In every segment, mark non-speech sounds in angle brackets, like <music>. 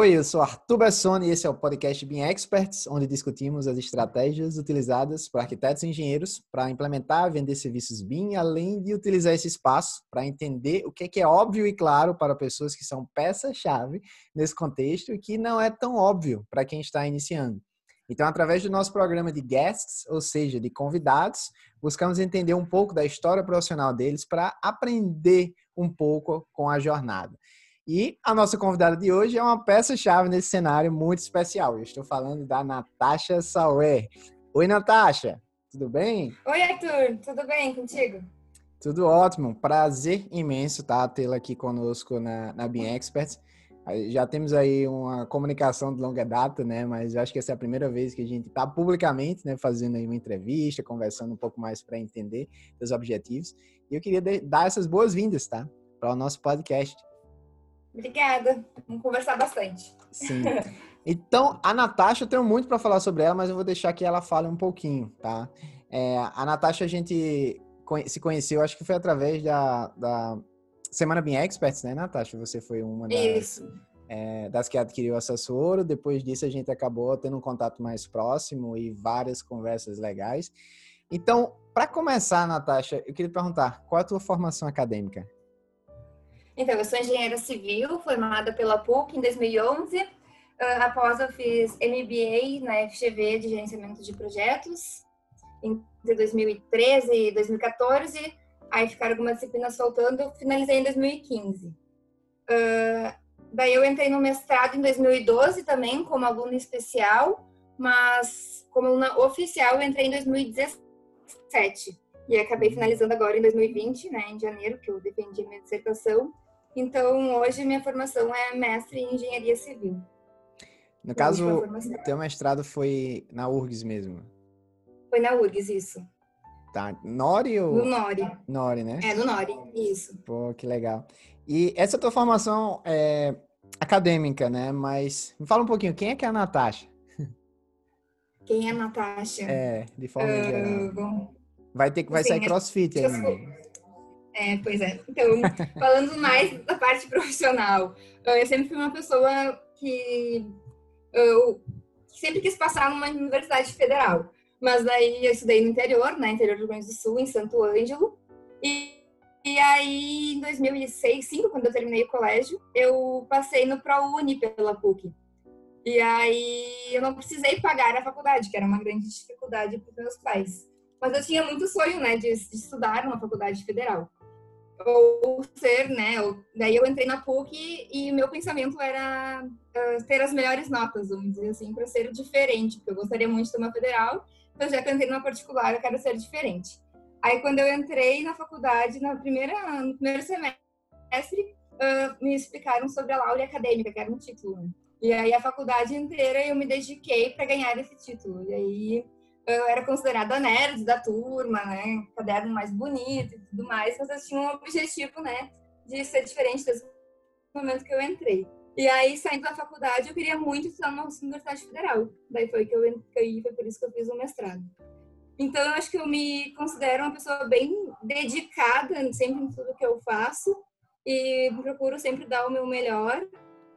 Oi, eu sou Arthur Bessoni e esse é o podcast BIM Experts, onde discutimos as estratégias utilizadas por arquitetos e engenheiros para implementar e vender serviços BIM, além de utilizar esse espaço para entender o que é óbvio e claro para pessoas que são peça-chave nesse contexto e que não é tão óbvio para quem está iniciando. Então, através do nosso programa de guests, ou seja, de convidados, buscamos entender um pouco da história profissional deles para aprender um pouco com a jornada. E a nossa convidada de hoje é uma peça-chave nesse cenário muito especial. Eu estou falando da Natasha Sauer. Oi, Natasha. Tudo bem? Oi, Arthur. Tudo bem contigo? Tudo ótimo. Prazer imenso tá, tê-la aqui conosco na, na Beam Experts. Já temos aí uma comunicação de longa data, né? Mas acho que essa é a primeira vez que a gente está publicamente, né, fazendo aí uma entrevista, conversando um pouco mais para entender os objetivos. E eu queria dar essas boas-vindas, tá? Para o nosso podcast. Obrigada. Vamos conversar bastante. Sim. <laughs> Então, a Natasha, eu tenho muito para falar sobre ela, mas eu vou deixar que ela fale um pouquinho, tá? É, a Natasha, a gente se conheceu, acho que foi através da, da Semana Bem Experts, né, Natasha? Você foi uma das, é, das que adquiriu a Sassuoro. Depois disso, a gente acabou tendo um contato mais próximo e várias conversas legais. Então, para começar, Natasha, eu queria perguntar, qual é a tua formação acadêmica? Então, eu sou engenheira civil, formada pela PUC em 2011. Uh, ah, após, eu fiz MBA na FGV de Gerenciamento de Projetos, entre 2013 e 2014. Aí ficaram algumas disciplinas faltando, finalizei em 2015. Uh, ah, daí eu entrei no mestrado em 2012 também, como aluna especial, mas como aluna oficial eu entrei em 2017. E acabei finalizando agora em 2020, né, em janeiro, que eu defendi minha dissertação. Então, hoje minha formação é mestre em engenharia civil. No caso, teu mestrado foi na URGS mesmo? Foi na URGS, isso. Tá. Nori ou? No Nori. Nori, né? É, no Nori, isso. Pô, que legal. E essa tua formação é acadêmica, né? Mas me fala um pouquinho, quem é que é a Natasha? <laughs> Quem é a Natasha? É, de forma uh, geral. Bom, vai ter que vai assim, sair crossfit aí. É, pois é. Então, falando mais da parte profissional, eu sempre fui uma pessoa que eu sempre quis passar numa universidade federal. Mas daí eu estudei no interior, né, interior do Rio Grande do Sul, em Santo Ângelo. E, e aí, em 2006, 2005, quando eu terminei o colégio, eu passei no ProUni pela PUC. E aí eu não precisei pagar a faculdade, que era uma grande dificuldade para os meus pais. Mas eu tinha muito sonho, né, de, de estudar numa faculdade federal ou ser, né? daí eu entrei na PUC e meu pensamento era uh, ter as melhores notas, vamos dizer assim, para ser diferente, porque eu gostaria muito de ter uma federal, então já que eu entrei numa particular, eu quero ser diferente. Aí quando eu entrei na faculdade, na primeira, no primeiro semestre, uh, me explicaram sobre a Laura Acadêmica, que era um título. Né? E aí a faculdade inteira eu me dediquei para ganhar esse título. E aí eu era considerada nerd da turma, né? Caderno mais bonito e tudo mais, mas eu tinha um objetivo, né? De ser diferente desde o momento que eu entrei. E aí, saindo da faculdade, eu queria muito estudar na Universidade Federal. Daí foi que eu entrei, foi por isso que eu fiz o mestrado. Então, eu acho que eu me considero uma pessoa bem dedicada sempre em tudo que eu faço e procuro sempre dar o meu melhor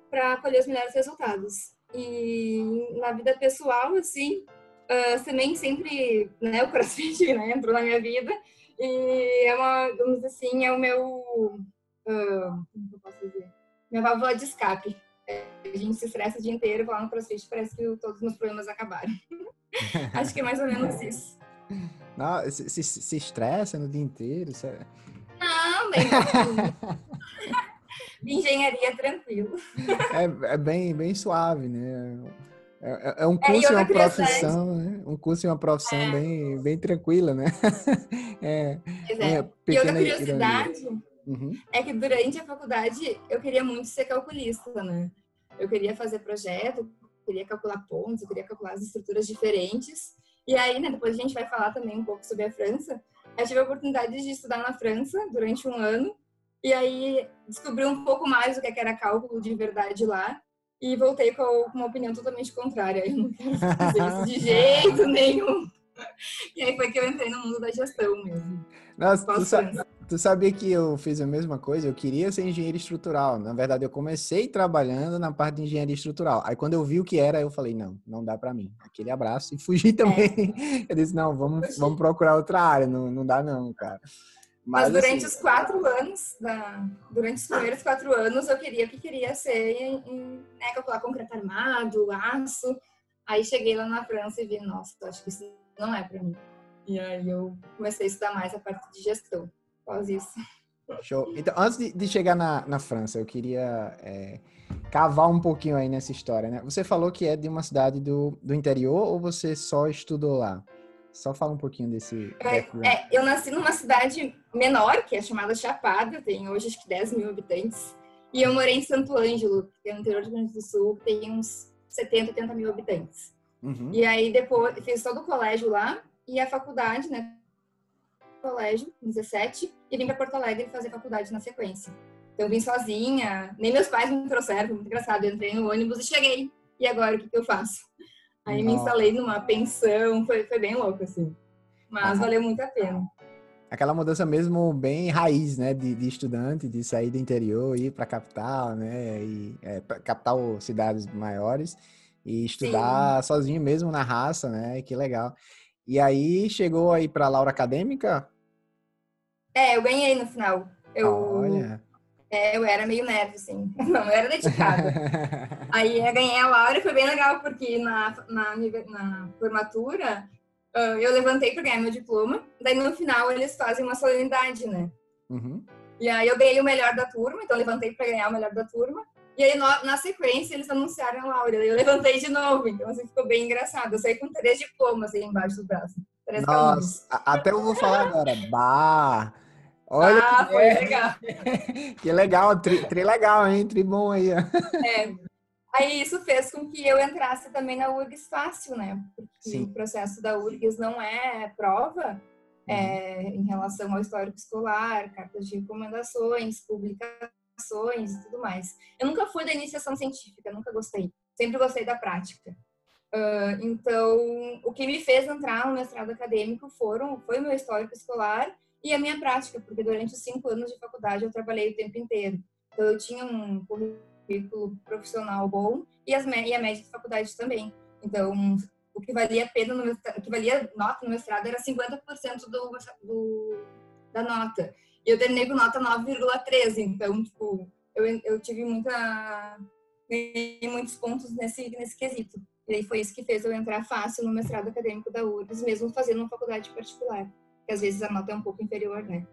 para colher os melhores resultados. E na vida pessoal, assim, uh, também sempre, né, o crossfit <laughs> né, entrou na minha vida e é uma, vamos dizer assim, é o meu, uh, como eu posso dizer, minha válvula de escape. É, a gente se estressa o dia inteiro, vai lá no crossfit parece que todos os meus problemas acabaram. <laughs> Acho que é mais ou menos isso. Não, se, se, se estressa no dia inteiro? Você... Não, bem <laughs> Engenharia tranquilo. É, é bem, bem suave, né? É, é, é um é, curso é, e uma profissão, né? Um curso e uma profissão é. bem, bem tranquila, né? <laughs> é, é. e outra curiosidade uhum. é que durante a faculdade eu queria muito ser calculista, né? Eu queria fazer projeto, queria calcular pontos, eu queria calcular as estruturas diferentes. E aí, né, depois a gente vai falar também um pouco sobre a França. Eu tive a oportunidade de estudar na França durante um ano. E aí descobri um pouco mais o que era cálculo de verdade lá e voltei com uma opinião totalmente contrária. Eu não quero fazer isso de jeito nenhum. E aí foi que eu entrei no mundo da gestão mesmo. Nossa, tu sabia que eu fiz a mesma coisa? Eu queria ser engenheiro estrutural. Na verdade, eu comecei trabalhando na parte de engenharia estrutural. Aí, quando eu vi o que era, eu falei, não, não dá para mim. Aquele abraço e fugi <laughs> também. É. Eu disse, não, vamos, vamos procurar outra área. Não, não dá não, cara. Mas, Mas durante assim, os quatro anos, da, durante os primeiros quatro anos, eu queria que queria ser em, em né, calcular concreto armado, aço. Aí cheguei lá na França e vi, nossa, acho que isso não é para mim. E aí eu comecei a estudar mais a parte de gestão, após isso. Show. Então, antes de, de chegar na, na França, eu queria é, cavar um pouquinho aí nessa história, né? Você falou que é de uma cidade do, do interior ou você só estudou lá? Só fala um pouquinho desse. É, é, eu nasci numa cidade menor, que é chamada Chapada, tem hoje acho que 10 mil habitantes. E eu morei em Santo Ângelo, que é no interior do Rio Grande do Sul, que tem uns 70, 80 mil habitantes. Uhum. E aí depois fiz todo o colégio lá e a faculdade, né? Colégio, 17, e vim para Porto Alegre fazer faculdade na sequência. Então vim sozinha, nem meus pais me trouxeram, foi muito engraçado. Eu entrei no ônibus e cheguei. E agora o que, que eu faço? Aí Nossa. me instalei numa pensão, foi, foi bem louco, assim. Mas valeu muito a pena. Aquela mudança mesmo bem raiz, né? De, de estudante, de sair do interior, ir para a capital, né? E, é, capital, cidades maiores. E estudar Sim. sozinho mesmo na raça, né? Que legal. E aí, chegou aí para Laura Acadêmica? É, eu ganhei no final. Eu... Olha... É, eu era meio nerd, assim. <laughs> Não, eu era dedicada. <laughs> Aí eu ganhei a Laura e foi bem legal, porque na, na, na formatura uh, eu levantei para ganhar meu diploma. Daí no final eles fazem uma solenidade, né? Uhum. E aí eu ganhei o melhor da turma, então levantei para ganhar o melhor da turma. E aí, na sequência, eles anunciaram a Laura. Eu levantei de novo, então assim, ficou bem engraçado. Eu saí com três diplomas aí embaixo do braço. Nossa, até eu vou falar agora. Bah! Olha ah, que foi é. legal. <laughs> que legal, tri, tri, legal, hein? Tri bom aí. É. Aí isso fez com que eu entrasse também na URGS fácil, né? Porque Sim. o processo da URGS não é prova é, uhum. em relação ao histórico escolar, cartas de recomendações, publicações e tudo mais. Eu nunca fui da iniciação científica, nunca gostei. Sempre gostei da prática. Uh, então, o que me fez entrar no mestrado acadêmico foram, foi o meu histórico escolar e a minha prática, porque durante os cinco anos de faculdade eu trabalhei o tempo inteiro. Então eu tinha um currículo profissional bom e, as, e a média de faculdade também. Então o que valia pena no mestrado, o que valia nota no mestrado era 50% do, do, da nota. E eu terminei com nota 9,13, então tipo, eu, eu tive muita ganhei muitos pontos nesse nesse quesito. E foi isso que fez eu entrar fácil no mestrado acadêmico da URGS, mesmo fazendo uma faculdade particular às vezes a nota é um pouco inferior, né?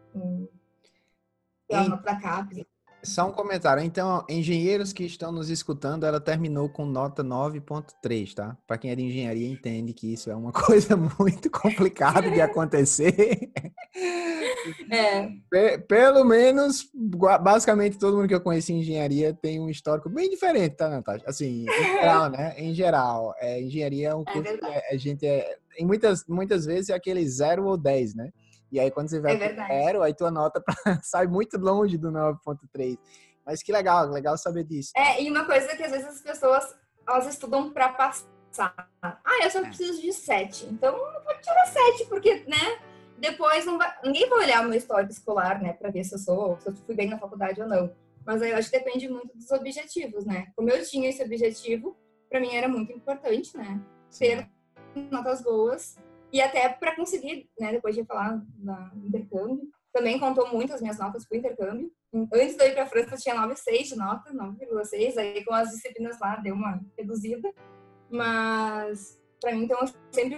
Pela nota da CAPES. Só um comentário. Então, engenheiros que estão nos escutando, ela terminou com nota 9.3, tá? Para quem é de engenharia entende que isso é uma <laughs> coisa muito complicada de acontecer. <laughs> É. Pelo menos, basicamente todo mundo que eu conheci em engenharia tem um histórico bem diferente, tá, Natasha? Assim, em <laughs> geral, né? Em geral, é, engenharia é um é curso é que a gente é, em muitas, muitas vezes é aquele 0 ou 10, né? E aí quando você vai é pro aí tua nota <laughs> sai muito longe do 9.3. Mas que legal, legal saber disso. É, e uma coisa que às vezes as pessoas elas estudam para passar. Ah, eu só é. preciso de 7. Então não pode tirar 7, porque, né? Depois vai, ninguém vai olhar o meu histórico escolar, né, para ver se eu sou, se eu fui bem na faculdade ou não. Mas aí eu acho que depende muito dos objetivos, né? Como eu tinha esse objetivo, para mim era muito importante, né? Ter notas boas e até para conseguir, né, depois de falar da intercâmbio, também contou muito as minhas notas para o intercâmbio. Antes de eu ir para a França, tinha 9,6 de nota, 9,6, aí com as disciplinas lá deu uma reduzida. Mas para mim, então, sempre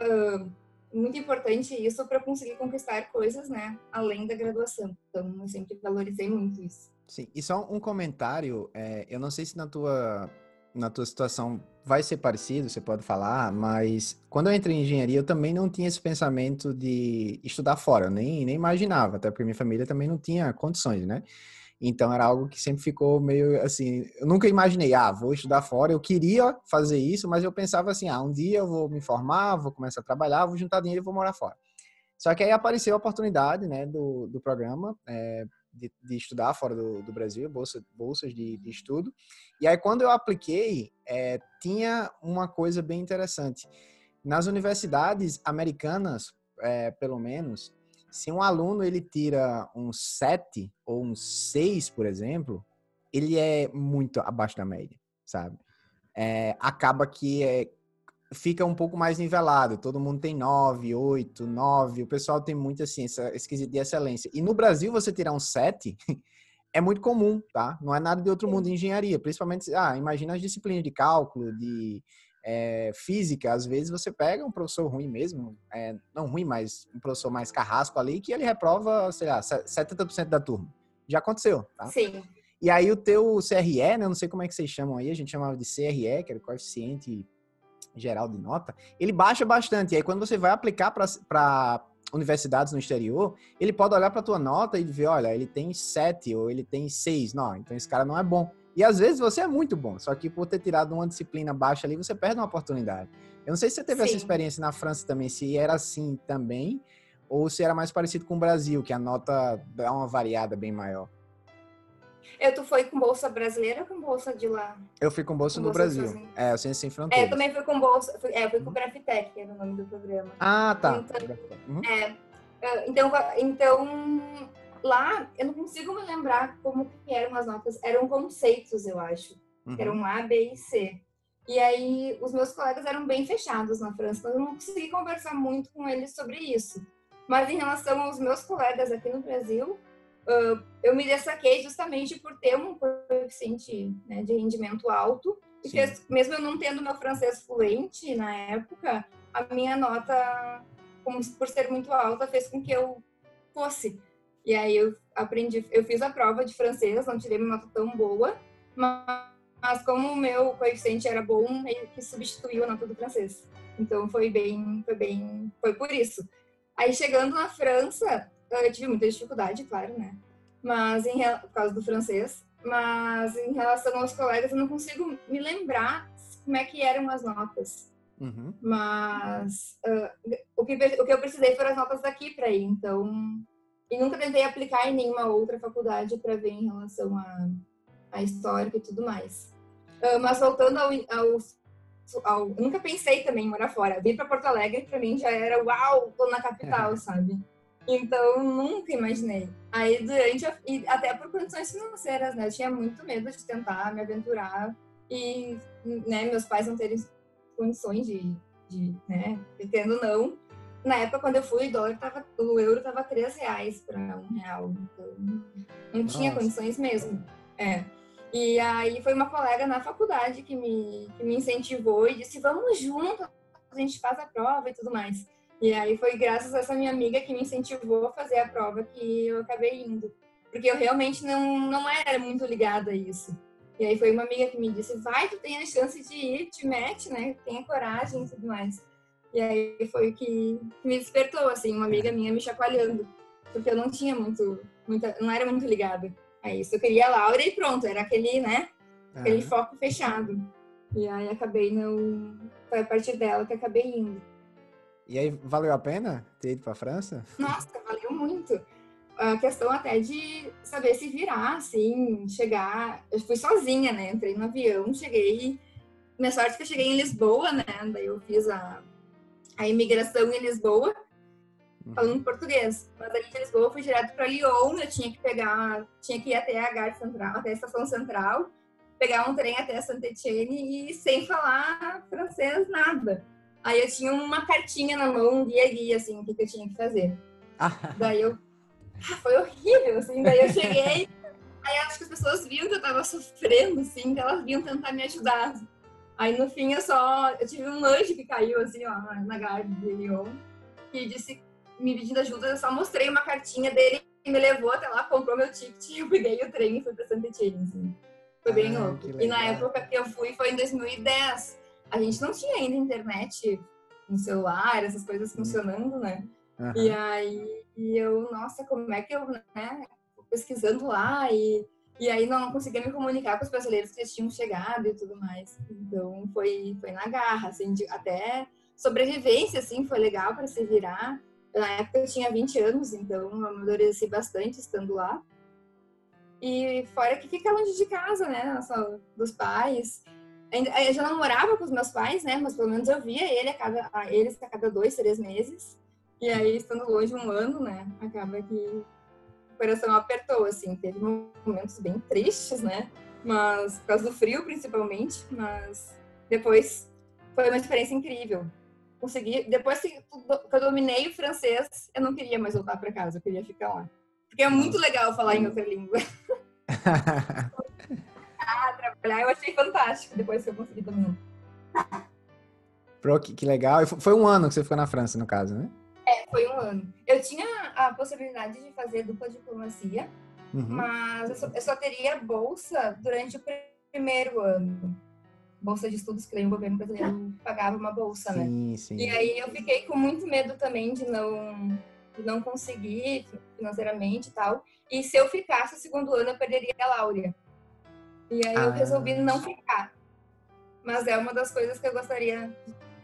uh, muito importante isso para conseguir conquistar coisas, né, além da graduação. Então, eu sempre valorizei muito isso. Sim, e só um comentário, é, eu não sei se na tua na tua situação vai ser parecido, você pode falar, mas quando eu entrei em engenharia, eu também não tinha esse pensamento de estudar fora, nem, nem imaginava, até porque minha família também não tinha condições, né? Então era algo que sempre ficou meio assim, eu nunca imaginei, ah, vou estudar fora, eu queria fazer isso, mas eu pensava assim, ah, um dia eu vou me formar, vou começar a trabalhar, vou juntar dinheiro e vou morar fora. Só que aí apareceu a oportunidade, né, do, do programa, é, de, de estudar fora do, do Brasil, bolsa, bolsas de, de, estudo. E aí, quando eu apliquei, é, tinha uma coisa bem interessante. Nas universidades americanas, é, pelo menos, Se um aluno ele tira um 7 ou um 6, por exemplo, ele é muito abaixo da média, sabe? É, acaba que é, fica um pouco mais nivelado. Todo mundo tem 9, 8, 9. O pessoal tem muito assim, essa esquisita de excelência. E no Brasil, você tirar um 7 <laughs> é muito comum, tá? Não é nada de outro mundo de engenharia. Principalmente, ah, imagina as disciplinas de cálculo, de é, física. Às vezes você pega um professor ruim mesmo, é, não ruim, mas um professor mais carrasco ali, que ele reprova, sei lá, 70% da turma. Já aconteceu, tá? Sim. E aí o teu CRE, né? Não sei como é que vocês chamam aí, a gente chamava de CRE, que era o coeficiente geral de nota, ele baixa bastante. E aí, quando você vai aplicar para universidades no exterior, ele pode olhar para a tua nota e ver, olha, ele tem 7 ou ele tem 6. Não, então esse cara não é bom. E às vezes você é muito bom, só que por ter tirado uma disciplina baixa ali, você perde uma oportunidade. Eu não sei se você teve Sim. essa experiência na França também, se era assim também, ou se era mais parecido com o Brasil, que a nota dá uma variada bem maior. Eu, tu foi com bolsa brasileira ou com bolsa de lá? Eu fui com bolsa com no bolsa Brasil. É, o Ciência Sem Fronteiras. É, eu também fui com bolsa. Fui, é, eu fui com o Brafitec, que era o nome do programa. Ah, tá. Então, uhum. é, então, então, lá, eu não consigo me lembrar como que eram as notas. Eram conceitos, eu acho. Uhum. Eram A, B e C. E aí, os meus colegas eram bem fechados na França, então eu não consegui conversar muito com eles sobre isso. Mas em relação aos meus colegas aqui no Brasil, uh, eu me destaquei justamente por ter um coeficiente né, de rendimento alto. E fez, mesmo eu não tendo meu francês fluente na época, a minha nota, como, por ser muito alta, fez com que eu fosse. E aí eu aprendi, eu fiz a prova de francês, não tirei uma nota tão boa, mas, mas como o meu coeficiente era bom, meio que substituiu a nota do francês. Então foi bem, foi bem, foi por isso. Aí chegando na França, eu tive muita dificuldade, claro, né? Mas em, por causa do francês. Mas em relação aos colegas, eu não consigo me lembrar como é que eram as notas. Uhum. Mas uh, o, que, o que eu precisei foram as notas daqui para ir. Então, e nunca tentei aplicar em nenhuma outra faculdade para ver em relação a, a histórico e tudo mais. Uh, mas voltando ao, ao, ao, nunca pensei também em morar fora. Vir para Porto Alegre para mim já era uau, tô na capital, <laughs> sabe? Então, nunca imaginei. Aí, durante, a, e até por condições financeiras, né? Eu tinha muito medo de tentar me aventurar e, né, meus pais não terem condições de, de né, tendo não. Na época, quando eu fui, o dólar tava, o euro tava 3 reais para um real. Então, não tinha Nossa. condições mesmo. É. E aí, foi uma colega na faculdade que me, que me incentivou e disse, vamos junto, a gente faz a prova e tudo mais. E aí foi graças a essa minha amiga que me incentivou a fazer a prova que eu acabei indo. Porque eu realmente não, não era muito ligada a isso. E aí foi uma amiga que me disse, vai, tu tem a chance de ir, te mete, né? Tenha coragem e tudo mais. E aí foi o que me despertou, assim, uma amiga minha me chacoalhando. Porque eu não tinha muito, muita, não era muito ligada a isso. Eu queria a Laura e pronto, era aquele, né? Aquele uhum. foco fechado. E aí acabei não... Foi a partir dela que acabei indo. E aí, valeu a pena ter ido para a França? Nossa, valeu muito. A questão até de saber se virar, assim, chegar. Eu fui sozinha, né? Entrei no avião, cheguei. Minha sorte é que eu cheguei em Lisboa, né? Daí eu fiz a, a imigração em Lisboa, uhum. falando português. Mas ali de Lisboa eu fui direto para Lyon, eu tinha que pegar, tinha que ir até a Gare Central, até a estação central, pegar um trem até Saint Etienne e sem falar francês, nada. Aí eu tinha uma cartinha na mão, guia guia, assim, o que, que eu tinha que fazer. Ah. Daí eu. Ah, foi horrível, assim. Daí eu cheguei. aí acho que as pessoas viam que eu tava sofrendo, assim, que elas vinham tentar me ajudar. Aí no fim eu só. Eu tive um anjo que caiu, assim, ó, na garde de Lyon, que disse, me pedindo ajuda, eu só mostrei uma cartinha dele e me levou até lá, comprou meu ticket, <laughs> eu peguei o trem e fui pra Santa Etienne, assim. Foi bem ah, louco. E na época que eu fui foi em 2010 a gente não tinha ainda internet no celular, essas coisas uhum. funcionando, né? Uhum. E aí e eu, nossa, como é que eu, né, pesquisando lá e, e aí não conseguia me comunicar com os brasileiros que tinham chegado e tudo mais. Então foi, foi na garra, assim, de, até sobrevivência, assim, foi legal para se virar. Na época eu tinha 20 anos, então eu amadureci bastante estando lá. E fora que fica longe de casa, né, nossa, dos pais. Eu já não morava com os meus pais, né? Mas pelo menos eu via ele a cada, eles a cada dois, três meses. E aí, estando longe um ano, né, acaba que o coração apertou, assim. Teve momentos bem tristes, né? Mas, por causa do frio, principalmente. Mas depois foi uma experiência incrível. Consegui, depois que eu dominei o francês, eu não queria mais voltar para casa, eu queria ficar lá. Porque é muito legal falar em outra língua. <laughs> ah, trabalhar, eu achei fantástico depois que eu consegui dominar. Pro, que, que legal. Foi um ano que você ficou na França, no caso, né? É, foi um ano. Eu tinha a possibilidade de fazer dupla diplomacia, uhum. mas eu só, eu só, teria bolsa durante o primeiro ano. Bolsa de estudos que o governo brasileiro pagava uma bolsa, né? sim, né? Sim. E aí eu fiquei com muito medo também de não, de não conseguir financeiramente e tal. E se eu ficasse o segundo ano, eu perderia a Láurea. E aí ah. eu resolvi não ficar. Mas é uma das coisas que eu gostaria,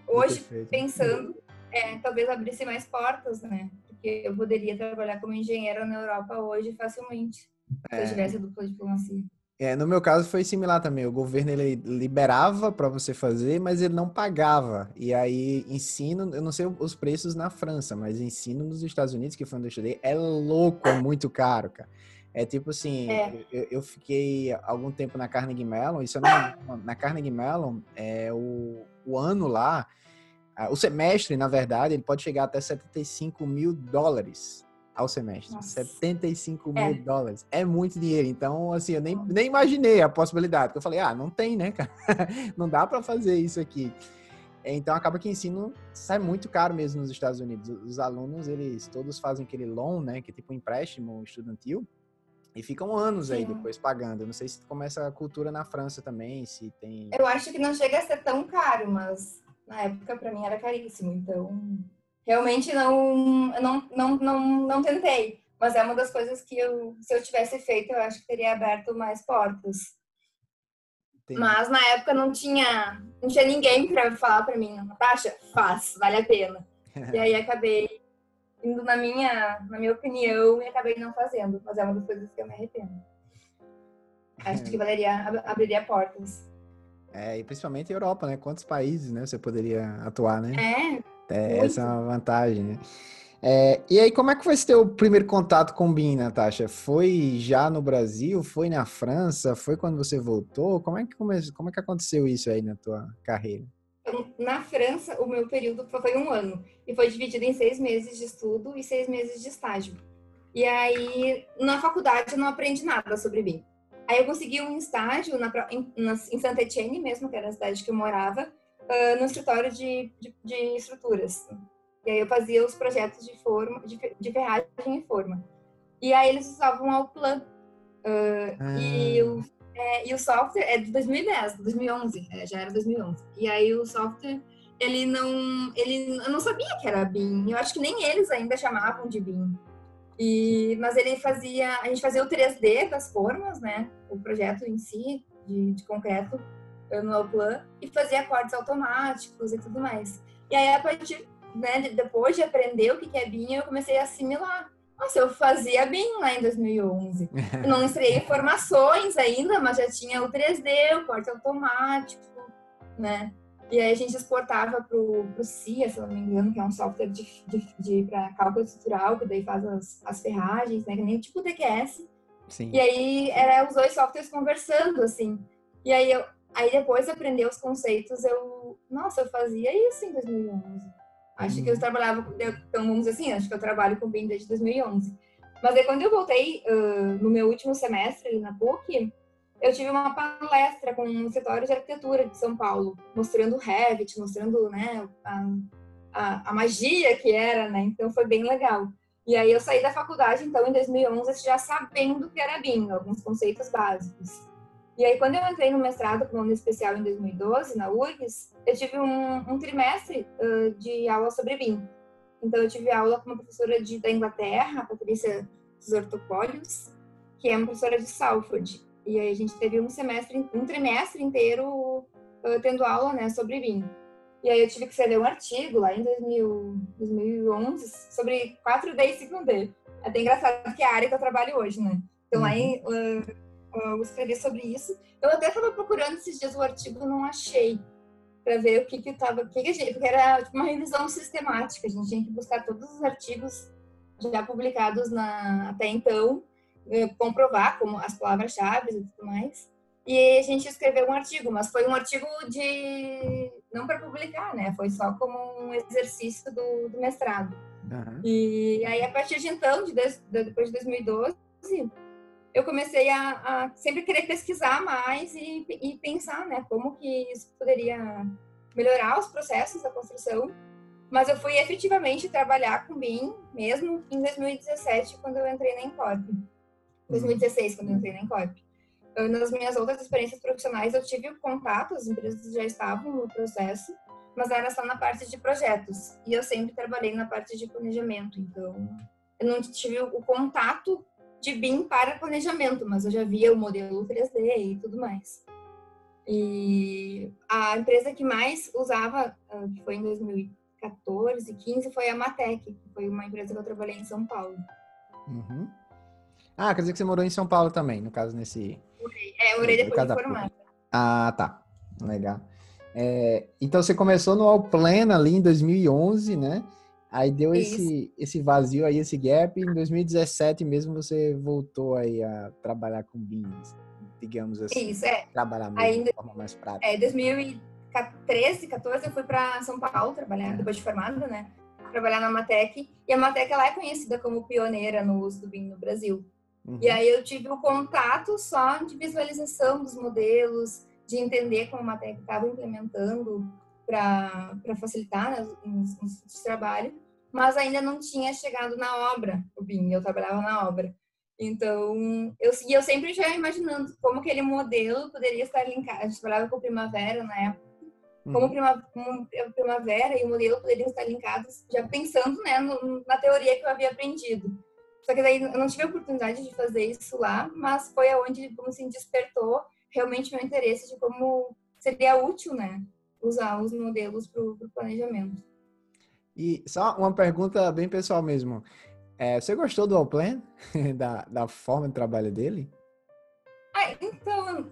hoje, pensando, é, talvez abrisse mais portas, né? Porque eu poderia trabalhar como engenheira na Europa hoje facilmente, é. se eu é. tivesse dupla diplomacia. É, no meu caso foi similar também. O governo ele liberava para você fazer, mas ele não pagava. E aí ensino, eu não sei os preços na França, mas ensino nos Estados Unidos, que foi onde eu estudei, é louco, é muito caro, cara. É tipo assim, é. Eu, eu, fiquei algum tempo na Carnegie Mellon, isso não, na Carnegie Mellon, é o, o ano lá, o semestre, na verdade, ele pode chegar até 75 mil dólares ao semestre. Nossa. 75 mil é. dólares. É muito dinheiro. Então, assim, eu nem, nem imaginei a possibilidade. Porque eu falei, ah, não tem, né, cara? <laughs> não dá para fazer isso aqui. Então, acaba que o ensino sai muito caro mesmo nos Estados Unidos. Os alunos, eles todos fazem aquele loan, né, que é tipo um empréstimo estudantil. E ficam anos aí Sim. depois pagando. Eu não sei se começa a cultura na França também, se tem... Eu acho que não chega a ser tão caro, mas na época para mim era caríssimo. Então, realmente não, não, não, não, não tentei. Mas é uma das coisas que eu, se eu tivesse feito, eu acho que teria aberto mais portas. Entendi. Mas na época não tinha, não tinha ninguém para falar para mim, Natasha, faz, vale a pena. <laughs> e aí acabei na minha, na minha opinião e acabei não fazendo. Mas é uma das coisas que eu me arrependo. Acho que valeria, abriria portas. É, e principalmente Europa, né? Quantos países, né? Você poderia atuar, né? É, é, essa é uma vantagem, né? É, e aí, como é que foi esse teu primeiro contato com o BIM, Natasha? Foi já no Brasil? Foi na França? Foi quando você voltou? Como é que, come... como é que aconteceu isso aí na tua carreira? Na França, o meu período foi um ano. E foi dividido em seis meses de estudo e seis meses de estágio. E aí, na faculdade, eu não aprendi nada sobre BIM. Aí eu consegui um estágio na, em, em Santa Etienne mesmo, que era a cidade que eu morava, uh, no escritório de, de, de, estruturas. E aí eu fazia os projetos de forma, de, de ferragem e forma. E aí eles usavam Uplan. Uh, ah. e, o, é, e o software é de 2010, 2011, é, já era 2011. E aí o software, ele não, ele, eu não sabia que era BIM. Eu acho que nem eles ainda chamavam de BIM. E, mas ele fazia, a gente fazia o 3D das formas, né? O projeto em si, de, de concreto, no Plan e fazia cortes automáticos e tudo mais. E aí, a partir, né, depois de aprender o que é BIM, eu comecei a assimilar. Nossa, eu fazia BIM lá em 2011. <laughs> Eu não estreiei informações ainda, mas já tinha o 3D, o corte automático, né? E aí a gente exportava para o CIA, se não me engano, que é um software de, de, de para cálculo estrutural, que daí faz as, as ferragens, né? Que nem tipo o TQS. Sim. E aí era os dois softwares conversando, assim. E aí eu, Aí depois de aprender os conceitos, eu, nossa, eu fazia isso em 2011. Acho que eu uhum. trabalhava, então vamos dizer assim, acho que eu trabalho com BIM desde 2011. Mas aí quando eu voltei uh, no meu último semestre ali na PUC, eu tive uma palestra com um setor de arquitetura de São Paulo, mostrando o Revit, mostrando, né, a, a, a magia que era, né? Então foi bem legal. E aí eu saí da faculdade, então, em 2011, já sabendo que era BIM, alguns conceitos básicos. E aí, quando eu entrei no mestrado com ano especial em 2012, na URGS, eu tive um, um trimestre uh, de aula sobre BIM. Então, eu tive aula com uma professora de, da Inglaterra, a Patrícia Zortopoulos, que é uma professora de Salford. E aí, a gente teve um semestre, um trimestre inteiro uh, tendo aula né, sobre BIM. E aí, eu tive que escrever um artigo lá em 2000, 2011 sobre 4D e 5D. É até engraçado que é a área que eu trabalho hoje, né? Então, uhum. aí... Uh, eu escrevi sobre isso. Eu até estava procurando esses dias o artigo, não achei. para ver o que que tava, o que, que gente, porque era tipo, uma revisão sistemática, a gente tinha que buscar todos os artigos já publicados na, até então, eh, comprovar como as palavras-chave e tudo mais. E a gente escreveu um artigo, mas foi um artigo de não para publicar, né? Foi só como um exercício do, do mestrado. Uhum. E aí a partir de então, de, de, depois de 2012, eu comecei a, a, sempre querer pesquisar mais e, e pensar, né, como que isso poderia melhorar os processos da construção. Mas eu fui efetivamente trabalhar com BIM mesmo em 2017, quando eu entrei na Encorp. 2016, quando eu entrei na Encorp. Nas minhas outras experiências profissionais, eu tive contato, as empresas já estavam no processo, mas era só na parte de projetos. E eu sempre trabalhei na parte de planejamento, então eu não tive o contato de BIM para planejamento, mas eu já via o modelo 3D e tudo mais. E a empresa que mais usava, ah, que foi em 2014, 15, foi a Matec, que foi uma empresa que eu trabalhei em São Paulo. Uhum. Ah, quer dizer que você morou em São Paulo também, no caso, nesse... É, eu morei depois de formada. Ah, tá. Legal. É, então, você começou no All Plan ali em 2011, né? Aí deu esse, esse vazio aí, esse gap. Em 2017 mesmo você voltou aí a trabalhar com BIMs, digamos assim. Isso, é. Trabalhar mesmo Ainda, de forma mais prática. É, 2013, 14 eu fui para São Paulo trabalhar, é. depois de formada, né? Trabalhar na Matec. E a Matec, ela é conhecida como pioneira no uso do BIM no Brasil. Uhum. E aí eu tive o um contato só de visualização dos modelos, de entender como a Matec estava implementando para facilitar né, os, os, os trabalhos, mas ainda não tinha chegado na obra, o BIM, eu trabalhava na obra. Então, eu, e eu sempre já imaginando como aquele modelo poderia estar linkado. A gente trabalhava com Primavera na época, como, uhum. prima, como Primavera e o modelo poderiam estar linkados, já pensando né, no, na teoria que eu havia aprendido. Só que daí eu não tive a oportunidade de fazer isso lá, mas foi aonde, como assim, despertou realmente meu interesse de como seria útil, né, usar os modelos para o planejamento. E só uma pergunta bem pessoal mesmo. É, você gostou do Allplan? <laughs> da, da forma de trabalho dele? Ah, então,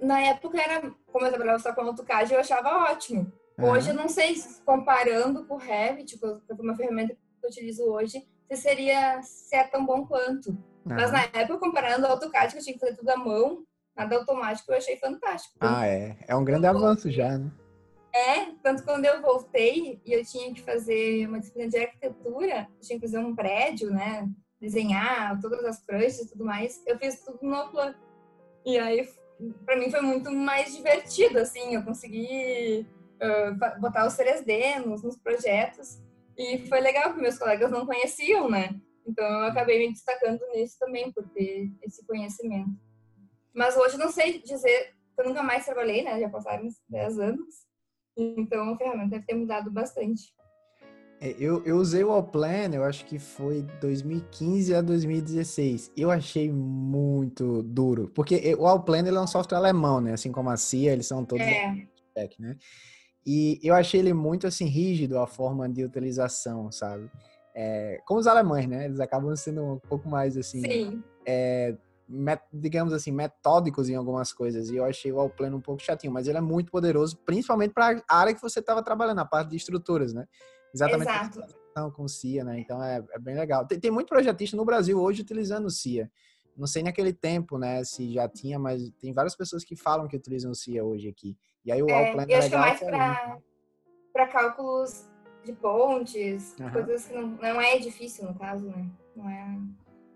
na época era, como eu trabalhava só com AutoCAD, eu achava ótimo. Hoje eu não sei, comparando com o Revit, é uma ferramenta que eu utilizo hoje, se seria se é tão bom quanto. Mas na época, comparando o AutoCAD, que eu tinha que fazer tudo à mão, nada automático, eu achei fantástico. Ah, é. É um grande avanço já, né? É, tanto quando eu voltei e eu tinha que fazer uma disciplina de arquitetura, tinha que fazer um prédio, né? Desenhar todas as pranchas e tudo mais, eu fiz tudo no plano. E aí, para mim foi muito mais divertido, assim, eu consegui uh, botar os 3D nos, nos projetos e foi legal que meus colegas não conheciam, né? Então eu acabei me destacando nisso também por ter esse conhecimento. Mas hoje não sei dizer, eu nunca mais trabalhei, né? Já passaram 10 anos. Então a ferramenta deve ter mudado bastante. É, eu, eu usei o Allplan, eu acho que foi 2015 a 2016. Eu achei muito duro, porque o Allplan ele é um software alemão, né? Assim como a CIA, eles são todos é. tech, né? E eu achei ele muito assim rígido a forma de utilização, sabe? É, como os alemães, né? Eles acabam sendo um pouco mais assim, é, met, digamos assim, metódicos em algumas coisas. E eu achei o Allplan um pouco chatinho, mas ele é muito poderoso, principalmente para a área que você estava trabalhando, a parte de estruturas, né? Exatamente. Exato. Com CIA, né? Então é, é bem legal. Tem, tem, muito projetista no Brasil hoje utilizando o CIA. Não sei naquele tempo, né, se já tinha, mas tem várias pessoas que falam que utilizam o CIA hoje aqui. E aí o é, Allplan é legal. Eu acho que é mais para cálculos de pontes, uhum. coisas que não, não é difícil no caso, né? Não é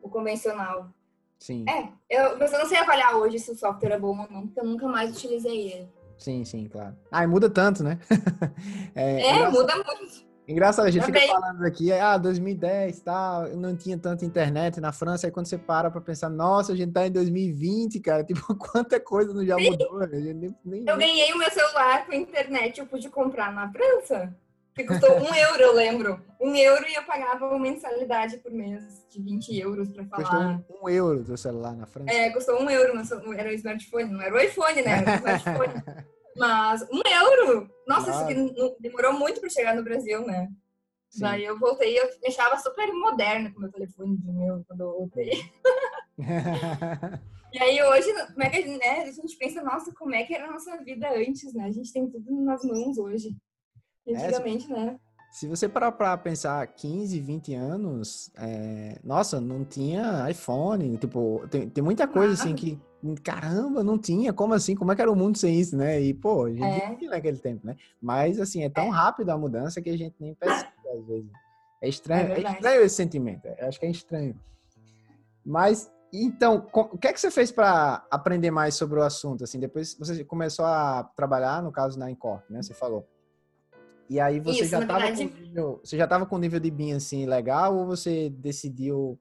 o convencional. Sim. É, eu, mas eu não sei avaliar hoje se o software é bom ou não, porque eu nunca mais utilizei ele. Sim, sim, claro. Ah, e muda tanto, né? <laughs> é, é muda muito. Engraçado, a gente Também. fica falando aqui, ah, 2010 tal, não tinha tanta internet na França, aí quando você para pra pensar, nossa, a gente tá em 2020, cara, <laughs> tipo, quanta coisa não já mudou, né? nem, nem... Eu ganhei o meu celular com internet, eu pude comprar na França que custou um euro, eu lembro. Um euro e eu pagava uma mensalidade por mês de 20 euros pra falar. Custou um, um euro do celular na França? É, custou um euro, era o smartphone, não era o iPhone, né? Era o smartphone. <laughs> Mas um euro! Nossa, claro. isso aqui demorou muito pra chegar no Brasil, né? Sim. Daí eu voltei, eu me achava super moderna com meu telefone de meu quando eu voltei. <laughs> e aí hoje, como é que a gente, né, a gente pensa, nossa, como é que era a nossa vida antes, né? A gente tem tudo nas mãos hoje. É, antigamente, é, né? Se você parar para pensar 15, 20 anos, é... nossa, não tinha iPhone, tipo, tem, tem muita coisa ah. assim que, caramba, não tinha, como assim? Como é que era o mundo sem isso, né? E, pô, a gente é. tinha naquele tempo, né? Mas, assim, é tão é. rápido a mudança que a gente nem percebe às vezes. É estranho, é, é estranho esse sentimento, é, acho que é estranho. Mas, então, o que é que você fez para aprender mais sobre o assunto? Assim, depois você começou a trabalhar, no caso, na Incorp, né? Você falou. E aí você Isso, já estava verdade... com nível, você já estava com nível de BIM assim legal ou você decidiu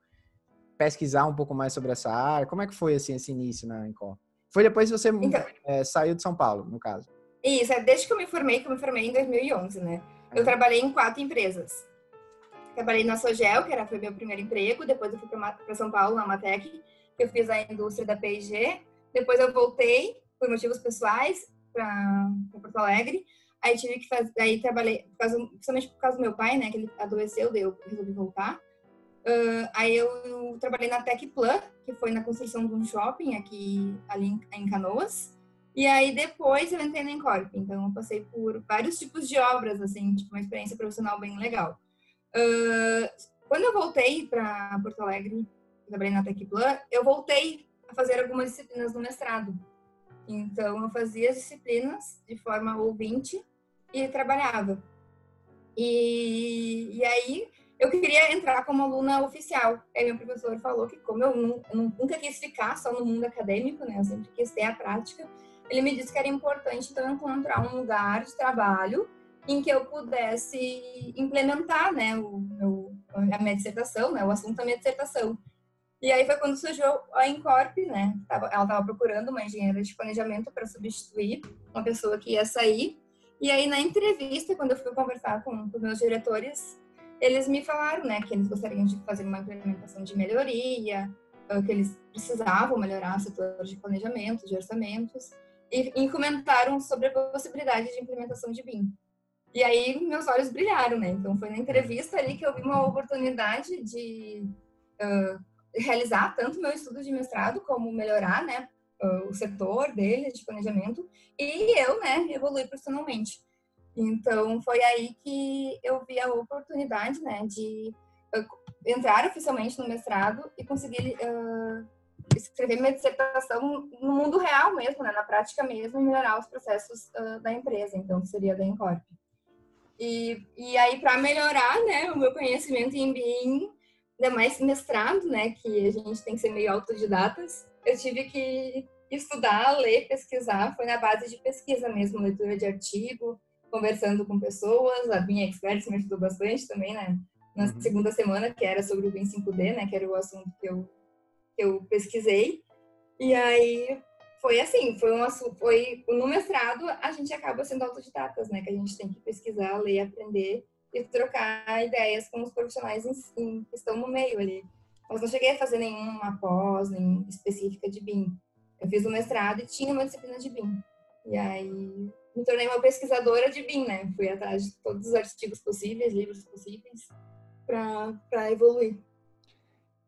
pesquisar um pouco mais sobre essa área? Como é que foi assim esse início na Incor? Foi depois que você então, é, saiu de São Paulo, no caso? Isso, é desde que eu me formei, que eu me formei em 2011, né? Eu uhum. trabalhei em quatro empresas. Trabalhei na Sogel, que era, foi meu primeiro emprego, depois eu fui para São Paulo, na Matec, que eu fiz a indústria da P&G. Depois eu voltei, por motivos pessoais, para Porto Alegre. Aí tive que fazer, aí trabalhei, por causa, principalmente por causa do meu pai, né, que ele adoeceu, daí eu resolvi voltar. Uh, aí eu trabalhei na Tecplan, que foi na construção de um shopping aqui ali em, Canoas. E aí depois eu entrei na Encorp, então eu passei por vários tipos de obras, assim, tipo uma experiência profissional bem legal. Uh, quando eu voltei para Porto Alegre, trabalhei na Tecplan, eu voltei a fazer algumas disciplinas no mestrado. Então eu fazia as disciplinas de forma ouvinte e trabalhava. E, e aí eu queria entrar como aluna oficial. Aí meu professor falou que como eu, nunca quis ficar só no mundo acadêmico, né? Eu sempre quis ter a prática. Ele me disse que era importante então encontrar um lugar de trabalho em que eu pudesse implementar, né, o, o a minha dissertação, né, o assunto da minha dissertação. E aí foi quando surgiu a Incorp, né? Ela estava procurando uma engenheira de planejamento para substituir uma pessoa que ia sair. E aí, na entrevista, quando eu fui conversar com os meus diretores, eles me falaram, né, que eles gostariam de fazer uma implementação de melhoria, ah, que eles precisavam melhorar o setor de planejamento, de orçamentos, e, e comentaram sobre a possibilidade de implementação de BIM. E aí, meus olhos brilharam, né? Então, foi na entrevista ali que eu vi uma oportunidade de uh, realizar tanto meu estudo de mestrado como melhorar, né, o setor dele de planejamento e eu, né, evoluir profissionalmente. Então foi aí que eu vi a oportunidade, né, de entrar oficialmente no mestrado e conseguir uh, escrever minha dissertação no mundo real mesmo, né, na prática mesmo, e melhorar os processos da empresa, então seria da Encorp. E, e aí para melhorar, né, o meu conhecimento em BIM, ainda mais mestrado, né, que a gente tem que ser meio autodidatas, eu tive que estudar, ler, pesquisar, foi na base de pesquisa mesmo, leitura de artigo, conversando com pessoas, a minha expert me ajudou bastante também, né? Na uhum. segunda semana, que era sobre o BIM 5D, né? Que era o assunto que eu, que eu pesquisei. E aí foi assim, foi um assunto, foi no mestrado a gente acaba sendo autodidatas, né? Que a gente tem que pesquisar, ler, aprender e trocar ideias com os profissionais em, em, que estão no meio ali. Mas não cheguei a fazer nenhuma pós, nem específica de BIM. Eu fiz o mestrado e tinha uma disciplina de BIM. E aí me tornei uma pesquisadora de BIM, né? Fui atrás de todos os artigos possíveis, livros possíveis, para evoluir.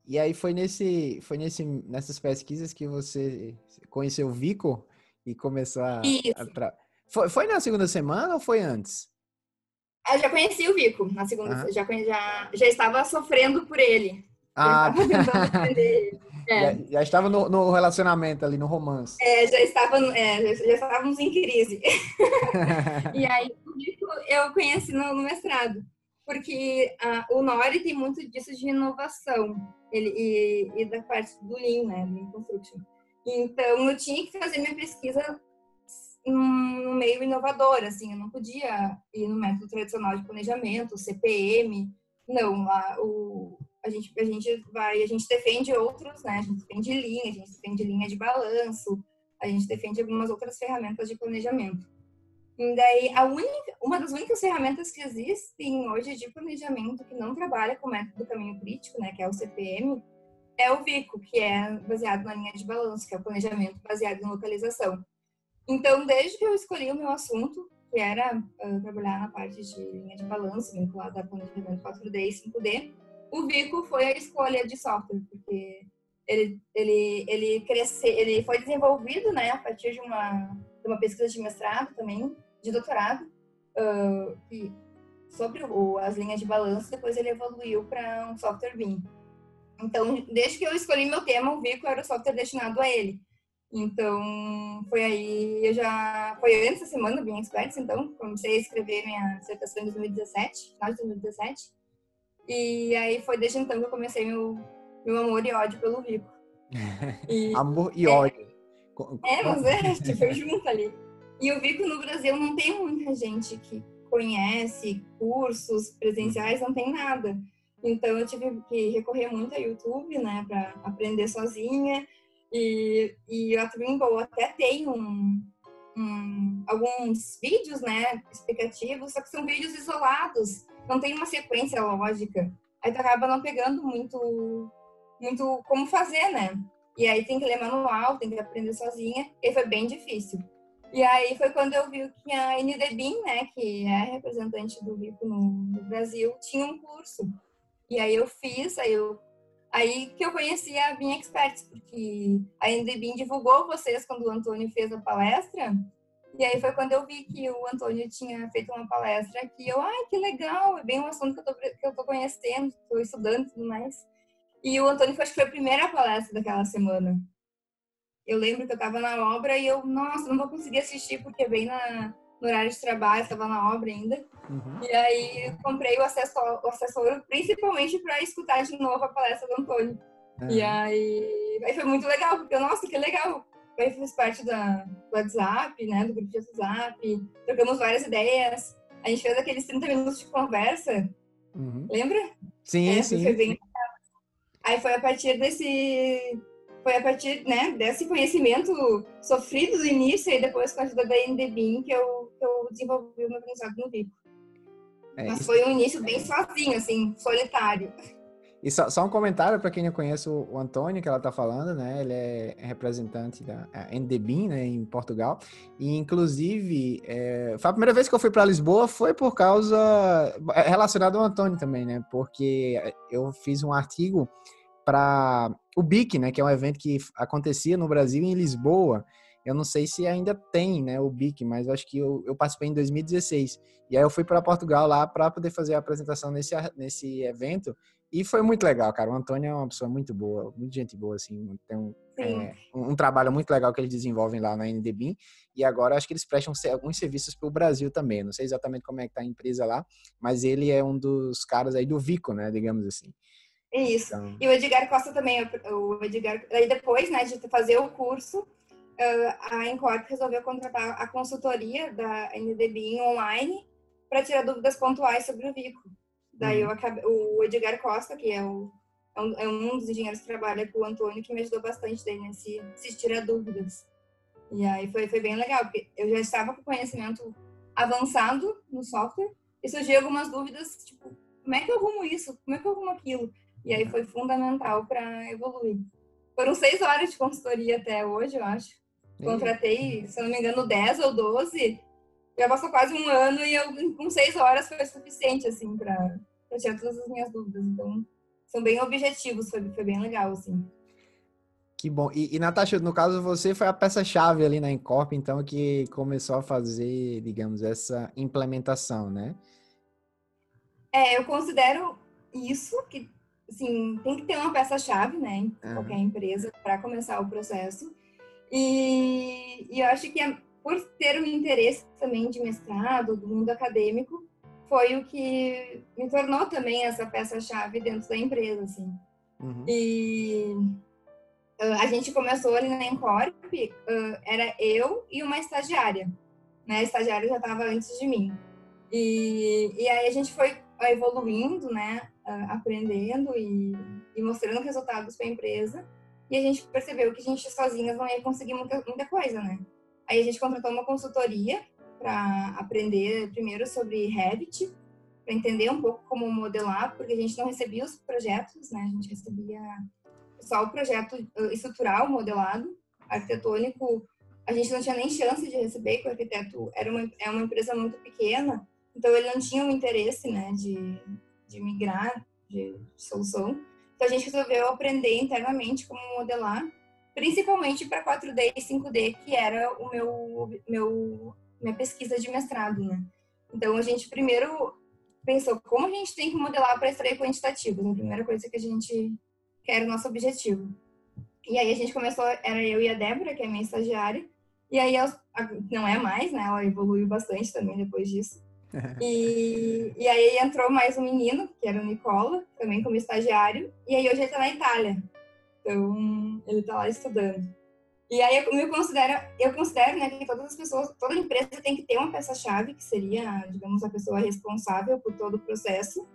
E aí foi nesse, foi nesse, nessas pesquisas que você conheceu o Vico e começou a. a tra... foi, foi na segunda semana ou foi antes? Eu já conheci o Vico na segunda, ah. já, já, já estava sofrendo por ele. Ah, <laughs> é. já, já, estava no, no, relacionamento ali, no romance. É, já, estava, é, já, estávamos em crise. <laughs> e aí, eu conheci no, no mestrado, porque ah, o Nori tem muito disso de inovação ele, e, e da parte do Lean, né, Lean Construction. Então, eu tinha que fazer minha pesquisa no meio inovador, assim, eu não podia ir no método tradicional de planejamento, CPM, não, a, o, a gente, a gente vai, a gente defende outros, né? A gente defende linha, a gente defende linha de balanço, a gente defende algumas outras ferramentas de planejamento. E daí, a única, uma das únicas ferramentas que existem hoje de planejamento que não trabalha com o método do caminho crítico, né, que é o CPM, é o VICO, que é baseado na linha de balanço, que é o planejamento baseado em localização. Então, desde que eu escolhi o meu assunto, que era uh, trabalhar na parte de linha de balanço, vinculada a planejamento 4D e 5D, o Vico foi a escolha de software, porque ele, ele, ele, cresce, ele foi desenvolvido né, a partir de uma, de uma pesquisa de mestrado também, de doutorado, uh, e sobre o, as linhas de balanço, depois ele evoluiu para um software BIM. Então, desde que eu escolhi meu tema, o Vico era o software destinado a ele. Então, foi aí, eu já, foi antes da semana do BIM Experts, então, comecei a escrever minha dissertação em 2017, final de 2017. E aí foi desde então que eu comecei meu, meu amor e ódio pelo Vico. <laughs> E, amor e é, ódio. É, mas é, tipo, junto ali. E o Vico no Brasil não tem muita gente que conhece cursos presenciais, não tem nada. Então eu tive que recorrer muito a YouTube, né, para aprender sozinha. E, e a Trimble até tem um, um, alguns vídeos, né, explicativos, só que são vídeos isolados, não tem uma sequência lógica. Aí tu acaba não pegando muito, muito como fazer, né? E aí tem que ler manual, tem que aprender sozinha, e foi bem difícil. E aí foi quando eu vi que a NDBIM, né, que é representante do Rico no, no, Brasil, tinha um curso. E aí eu fiz, aí eu aí que eu conheci a BIM Experts, porque a NDBIM divulgou vocês quando o Antônio fez a palestra. E aí foi quando eu vi que o Antônio tinha feito uma palestra que eu, ai, que legal, é bem um assunto que eu tô, que eu tô conhecendo, tô estudando e tudo mais. E o Antônio foi, acho que foi a primeira palestra daquela semana eu lembro que eu estava na obra e eu, nossa, não vou conseguir assistir porque é bem na, no horário de trabalho, estava na obra ainda. Uhum. E aí comprei o assessor, o assessor principalmente para escutar de novo a palestra do Antônio. Uhum. E aí, aí foi muito legal, porque, nossa, que legal. Aí fiz parte da, do WhatsApp, né, do grupo de WhatsApp, trocamos várias ideias. A gente fez aqueles 30 minutos de conversa. Uhum. Lembra? Sim, é, sim. Foi bem... Aí foi a partir desse foi a partir né, desse conhecimento sofrido do início e depois com a ajuda da NDBIM que eu, que eu desenvolvi o meu aprendizado no Vico. É, Mas foi um início bem sozinho, assim, solitário. E só, só um comentário para quem não conhece o, Antônio, que ela está falando, né? Ele é representante da NDBIM, né, em Portugal. E, inclusive, é, foi a primeira vez que eu fui para Lisboa, foi por causa... É, relacionado ao Antônio também, né? Porque eu fiz um artigo para o BIC, né, que é um evento que acontecia no Brasil em Lisboa. Eu não sei se ainda tem, né, o BIC, mas acho que eu, eu participei em 2016. E aí eu fui para Portugal lá para poder fazer a apresentação nesse, nesse evento. E foi muito legal, cara. O Antônio é uma pessoa muito boa, muito gente boa, assim. Tem um, é, um, um, trabalho muito legal que eles desenvolvem lá na NDBIM. E agora acho que eles prestam alguns serviços para o Brasil também. Não sei exatamente como é que tá a empresa lá, mas ele é um dos caras aí do Vico, né, digamos assim. Isso. Então... E o Edgar Costa também, o Edgar, aí depois, né, de fazer o curso, a Encorp resolveu contratar a consultoria da NDB online para tirar dúvidas pontuais sobre o Vico. Daí uhum. eu acabei, o Edgar Costa, que é, o, é, um, é um dos engenheiros que trabalha com o Antônio, que me ajudou bastante daí nesse, nesse tirar dúvidas. E aí foi, foi bem legal, porque eu já estava com conhecimento avançado no software e surgiu algumas dúvidas, tipo, como é que eu arrumo isso? Como é que eu arrumo aquilo? E aí foi fundamental para evoluir. Foram seis horas de consultoria até hoje, eu acho. Contratei, se não me engano, 10 ou 12. Já passou quase um ano e eu, com seis horas foi suficiente, assim, para tirar todas as minhas dúvidas. Então, são bem objetivos, foi, foi bem legal, assim. Que bom. E, e Natasha, no caso, você foi a peça-chave ali na Encorp, então, que começou a fazer, digamos, essa implementação, né? É, eu considero isso, que assim, tem que ter uma peça-chave, né, em uhum. qualquer empresa para começar o processo. E, e eu acho que é, por ter um interesse também de mestrado, do mundo acadêmico, foi o que me tornou também essa peça-chave dentro da empresa, assim. Uhum. E uh, a gente começou ali na Encorp, uh, era eu e uma estagiária, né? A estagiária já estava antes de mim. E, e aí a gente foi evoluindo, né? aprendendo e, e mostrando resultados para a empresa. E a gente percebeu que a gente sozinhas não ia conseguir muita, muita coisa, né? Aí a gente contratou uma consultoria para aprender primeiro sobre Revit, para entender um pouco como modelar, porque a gente não recebia os projetos, né? A gente recebia só o projeto estrutural modelado, arquitetônico. A gente não tinha nem chance de receber, porque o arquiteto era uma, é uma empresa muito pequena, então ele não tinha o interesse, né, de, de migrar de solução. Então a gente resolveu aprender internamente como modelar, principalmente para 4D e 5D, que era o meu, meu minha pesquisa de mestrado, né? Então a gente primeiro pensou como a gente tem que modelar para extrair quantitativos, a primeira coisa que a gente quer o nosso objetivo. E aí a gente começou, era eu e a Débora, que é minha estagiária, e aí não é mais, né? Ela evoluiu bastante também depois disso. <laughs> E, e aí entrou mais um menino, que era o Nicola, também como estagiário, e aí hoje ele está na Itália. Então, ele está lá estudando. E aí eu me considero, eu considero, né, que todas as pessoas, toda empresa tem que ter uma peça-chave, que seria, digamos, a pessoa responsável por todo o processo.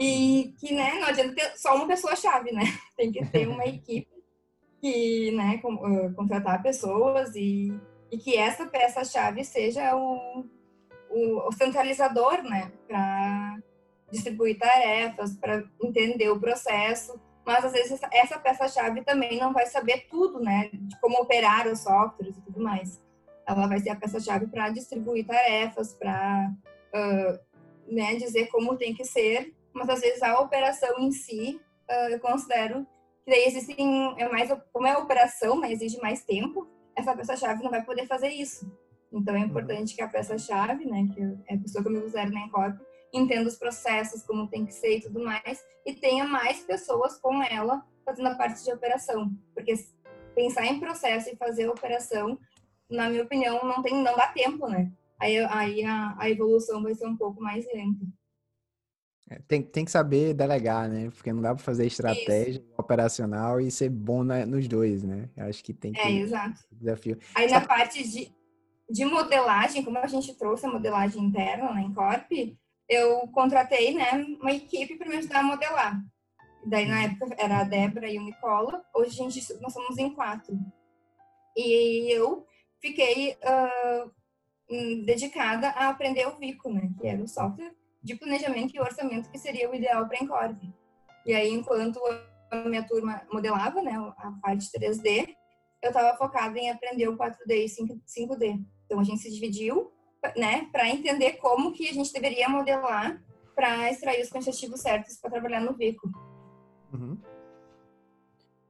E que, né, não adianta ter só uma pessoa-chave, né? <laughs> Tem que ter uma equipe que, né, contratar pessoas e, e que essa peça-chave seja o, o, o centralizador, né, para distribuir tarefas, para entender o processo mas às vezes essa peça-chave também não vai saber tudo, né, de como operar os softwares e tudo mais. Ela vai ser a peça-chave para distribuir tarefas, para uh, né, dizer como tem que ser, mas às vezes a operação em si, uh, eu considero que daí existem, é mais, como é a operação, né, exige mais tempo, essa peça-chave não vai poder fazer isso. Então é importante que a peça-chave, né, que é a pessoa que eu me considero na Encorp, entenda os processos, como tem que ser e tudo mais, e tenha mais pessoas com ela fazendo a parte de operação. Porque pensar em processo e fazer operação, na minha opinião, não tem, não dá tempo, né? Aí, aí a, a evolução vai ser um pouco mais lenta. É, tem, tem que saber delegar, né? Porque não dá para fazer estratégia Isso. operacional e ser bom na, nos dois, né? Eu acho que tem que. É, exato. Desafio. Aí na parte de, de modelagem, como a gente trouxe a modelagem interna na Encorp, eu contratei, né, uma equipe para me ajudar a modelar. Daí, na época, era a Débora e o Nicola. Hoje, a gente, nós somos em quatro. E eu fiquei uh, dedicada a aprender o Vico, né, que era o software de planejamento e orçamento que seria o ideal para a Encorp. E aí, enquanto a minha turma modelava, né, a parte 3D, eu estava focada em aprender o 4D e 5D. Então, a gente se dividiu né, para entender como que a gente deveria modelar para extrair os quantitativos certos para trabalhar no Vico. Uhum.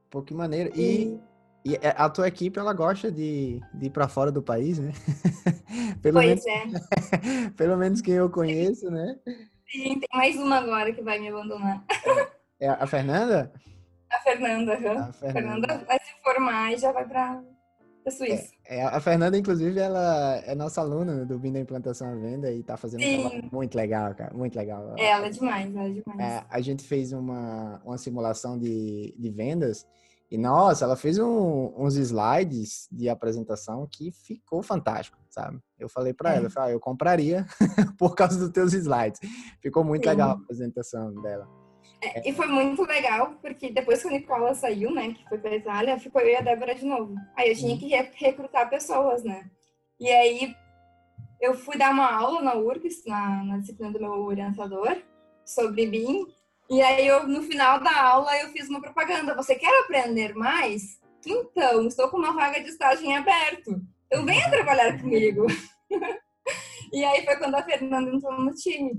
Pô, que maneiro. E, e, é, a tua equipe, ela gosta de, de ir para fora do país, né? <laughs> Pelo pois menos, é. <laughs> Pelo menos quem eu conheço, né? Sim, tem mais uma agora que vai me abandonar. É a Fernanda? A Fernanda, uhum. a Fernanda. A Fernanda vai se formar e já vai para da Suíça. É, é, a Fernanda, inclusive, ela é nossa aluna do Bindo Implantação à Venda e tá fazendo Sim. um trabalho muito legal, cara. Muito legal. É, ela é demais, ela é demais. É, a gente fez uma, uma simulação de, de vendas e, nossa, ela fez um, uns slides de apresentação que ficou fantástico, sabe? Eu falei para é. ela, eu, falei, ah, eu compraria <laughs> por causa dos teus slides. Ficou muito Sim. legal a apresentação dela. É, e foi muito legal, porque depois que a Nicola saiu, né, que foi pra Itália, ficou eu e a Débora de novo. Aí eu tinha que recrutar pessoas, né? E aí eu fui dar uma aula na URGS, na, na disciplina do meu orientador, sobre BIM. E aí eu, no final da aula, eu fiz uma propaganda. Você quer aprender mais? Então, estou com uma vaga de estágio em aberto. Então venha trabalhar comigo. <laughs> e aí foi quando a Fernanda entrou no time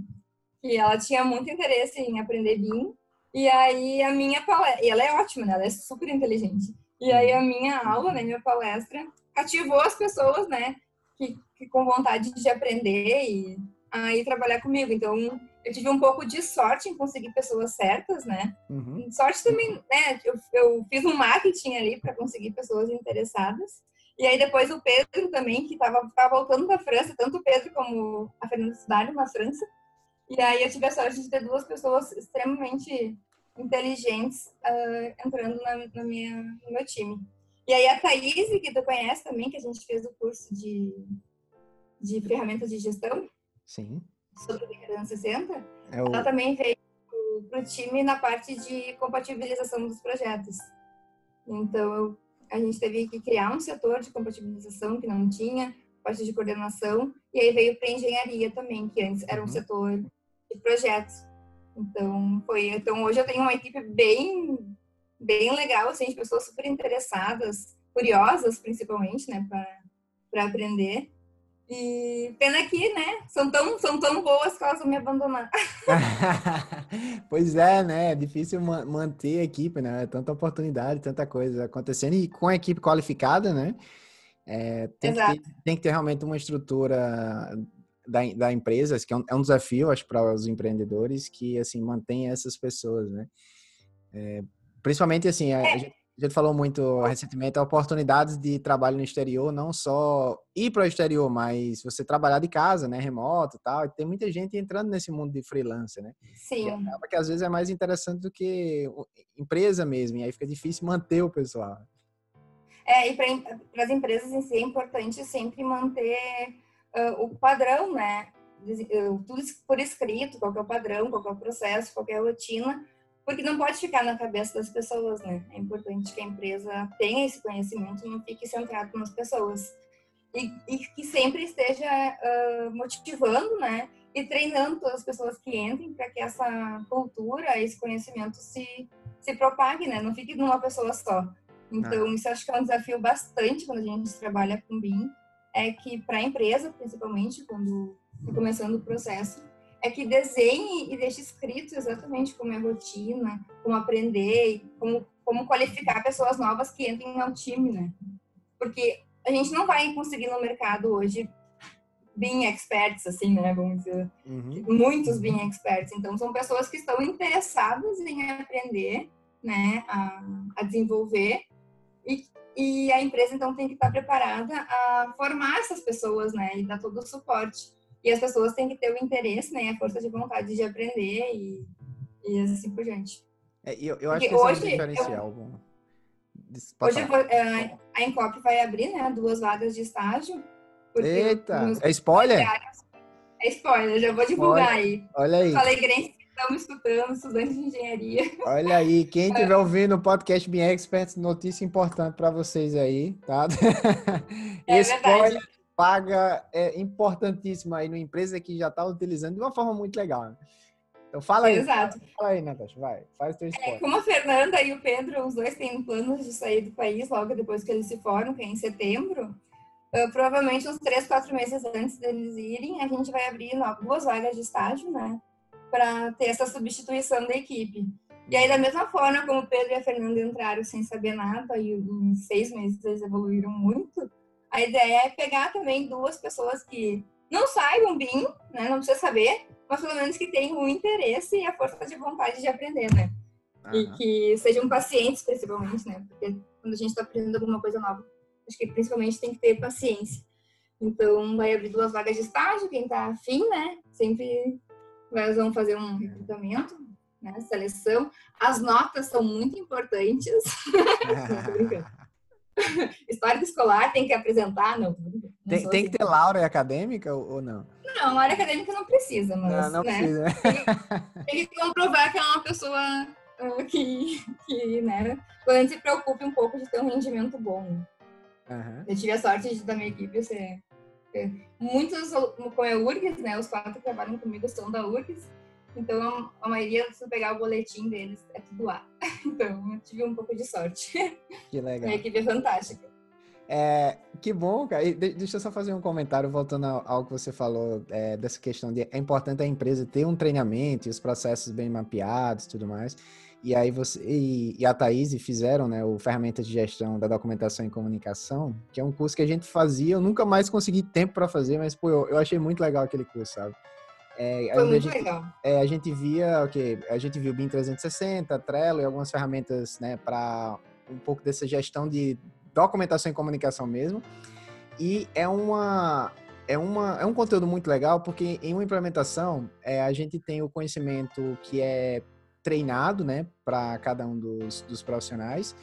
que ela tinha muito interesse em aprender BIM. E aí a minha palestra, e ela é ótima, né? Ela é super inteligente. E aí a minha aula, né, minha palestra, cativou as pessoas, né, que, que com vontade de aprender e aí trabalhar comigo. Então, eu tive um pouco de sorte em conseguir pessoas certas, né? Uhum. Sorte também, né? Eu, eu fiz um marketing ali para conseguir pessoas interessadas. E aí depois o Pedro também, que estava voltando da França, tanto o Pedro como a Fernanda estudaram na França. E aí eu tive a sorte de ter duas pessoas extremamente inteligentes uh, entrando na, na, minha, no meu time. E aí a Thaís, que tu conhece também, que a gente fez o curso de, de ferramentas de gestão. Sim. Sobre o 360. É o... Ela também veio para o time na parte de compatibilização dos projetos. Então, a gente teve que criar um setor de compatibilização que não tinha, parte de coordenação, e aí veio para engenharia também, que antes era um uhum. setor de projetos. Então, foi, então hoje eu tenho uma equipe bem bem legal, assim, de pessoas super interessadas, curiosas principalmente, né, para aprender. E pena que, né, são tão, são tão boas que elas vão me abandonar. <laughs> <laughs> pois é, né? É difícil manter a equipe, né? Tanta oportunidade, tanta coisa acontecendo. E com a equipe qualificada, né? É, tem, que ter, tem, que ter, realmente uma estrutura da, da empresa, que é um, é um desafio, acho, para os empreendedores, que, assim, mantenha essas pessoas, né? É, principalmente, assim, a, a gente a gente falou muito recentemente oportunidades de trabalho no exterior, não só ir para o exterior, mas você trabalhar de casa, né, remoto e tal. E tem muita gente entrando nesse mundo de freelancer, né? Sim. E acaba que às vezes é mais interessante do que empresa mesmo, e aí fica difícil manter o pessoal. É, e para as empresas em si é importante sempre manter uh, o padrão, né? Tudo por escrito, qual é o padrão, qual é o processo, qual é a rotina, porque não pode ficar na cabeça das pessoas, né? É importante que a empresa tenha esse conhecimento e não fique centrado nas pessoas. E, e que sempre esteja uh, motivando, né? E treinando todas as pessoas que entrem para que essa cultura, esse conhecimento se, se propague, né? Não fique numa pessoa só. Então, ah. isso acho que é um desafio bastante quando a gente trabalha com BIM, é que para a empresa, principalmente, quando está começando o processo, é que desenhe e deixe escrito exatamente como é a rotina, como aprender, como, como qualificar pessoas novas que entrem ao time, né? Porque a gente não vai conseguir no mercado hoje bem experts, assim, né? Vamos dizer, uhum. muitos bem experts. Então, são pessoas que estão interessadas em aprender, né? A, a desenvolver e, a empresa, então, tem que estar preparada a formar essas pessoas, né? E dar todo o suporte. E as pessoas têm que ter o interesse, né, a força de vontade de aprender e, e assim por diante. É, eu, eu acho que hoje, é um diferencial. Eu, hoje vou, é, a Encop vai abrir, né, duas vagas de estágio. Eita, é spoiler? É spoiler, já vou divulgar Olha, aí. Olha aí. Estão escutando, estudantes de engenharia. Olha aí, quem estiver ouvindo o podcast Bem Experts, notícia importante para vocês aí, tá? <laughs> É verdade paga é importantíssima aí numa empresa que já está utilizando de uma forma muito legal. Né? Então fala aí. Exato. Fala aí, Natasha, vai. Faz teu É, como a Fernanda e o Pedro, os dois têm planos de sair do país logo depois que eles se formam, que é em setembro. Uh, provavelmente uns três, quatro meses antes deles irem, a gente vai abrir duas vagas de estágio, né? Para ter essa substituição da equipe. E aí, da mesma forma como o Pedro e a Fernanda entraram sem saber nada, e em seis meses eles evoluíram muito, a ideia é pegar também duas pessoas que não saibam BIM, né? Não precisa saber, mas pelo menos que tenham o interesse e a força de vontade de aprender, né? Uhum. E que sejam pacientes, principalmente, né? Porque quando a gente está aprendendo alguma coisa nova, acho que principalmente tem que ter paciência. Então, vai abrir duas vagas de estágio, quem está afim, né? Sempre vão fazer um recrutamento, né? Seleção. As notas são muito importantes. <laughs> Histórico escolar tem que apresentar, não. não tem, tem que ter laura acadêmica ou, não? Não, laura acadêmica não precisa, mas. Não, não né, precisa. Tem, tem, que comprovar que é uma pessoa uh, que, que, né, quando a gente se preocupe um pouco de ter um rendimento bom. Uhum. Eu tive a sorte de, da minha equipe ser. Muitos, como é URGS, né? Os quatro que trabalham comigo são da URGS. Então, a maioria, se pegar o boletim deles, é tudo A. <laughs> Então, eu tive um pouco de sorte. Que legal. A equipe é fantástica. É, que bom, cara. E deixa eu só fazer um comentário voltando ao, que você falou é, dessa questão de é importante a empresa ter um treinamento e os processos bem mapeados e tudo mais. E aí você e, e a Thaís fizeram, né, o ferramenta de gestão da documentação e comunicação, que é um curso que a gente fazia, eu nunca mais consegui tempo para fazer, mas pô, eu, eu achei muito legal aquele curso, sabe? É, Foi muito a gente, legal. É, a gente via, okay, a gente viu o BIM 360, Trello e algumas ferramentas, né, para um pouco dessa gestão de documentação e comunicação mesmo. E é uma é, uma, é um conteúdo muito legal porque em uma implementação é, a gente tem o conhecimento que é treinado, né, para cada um dos, dos profissionais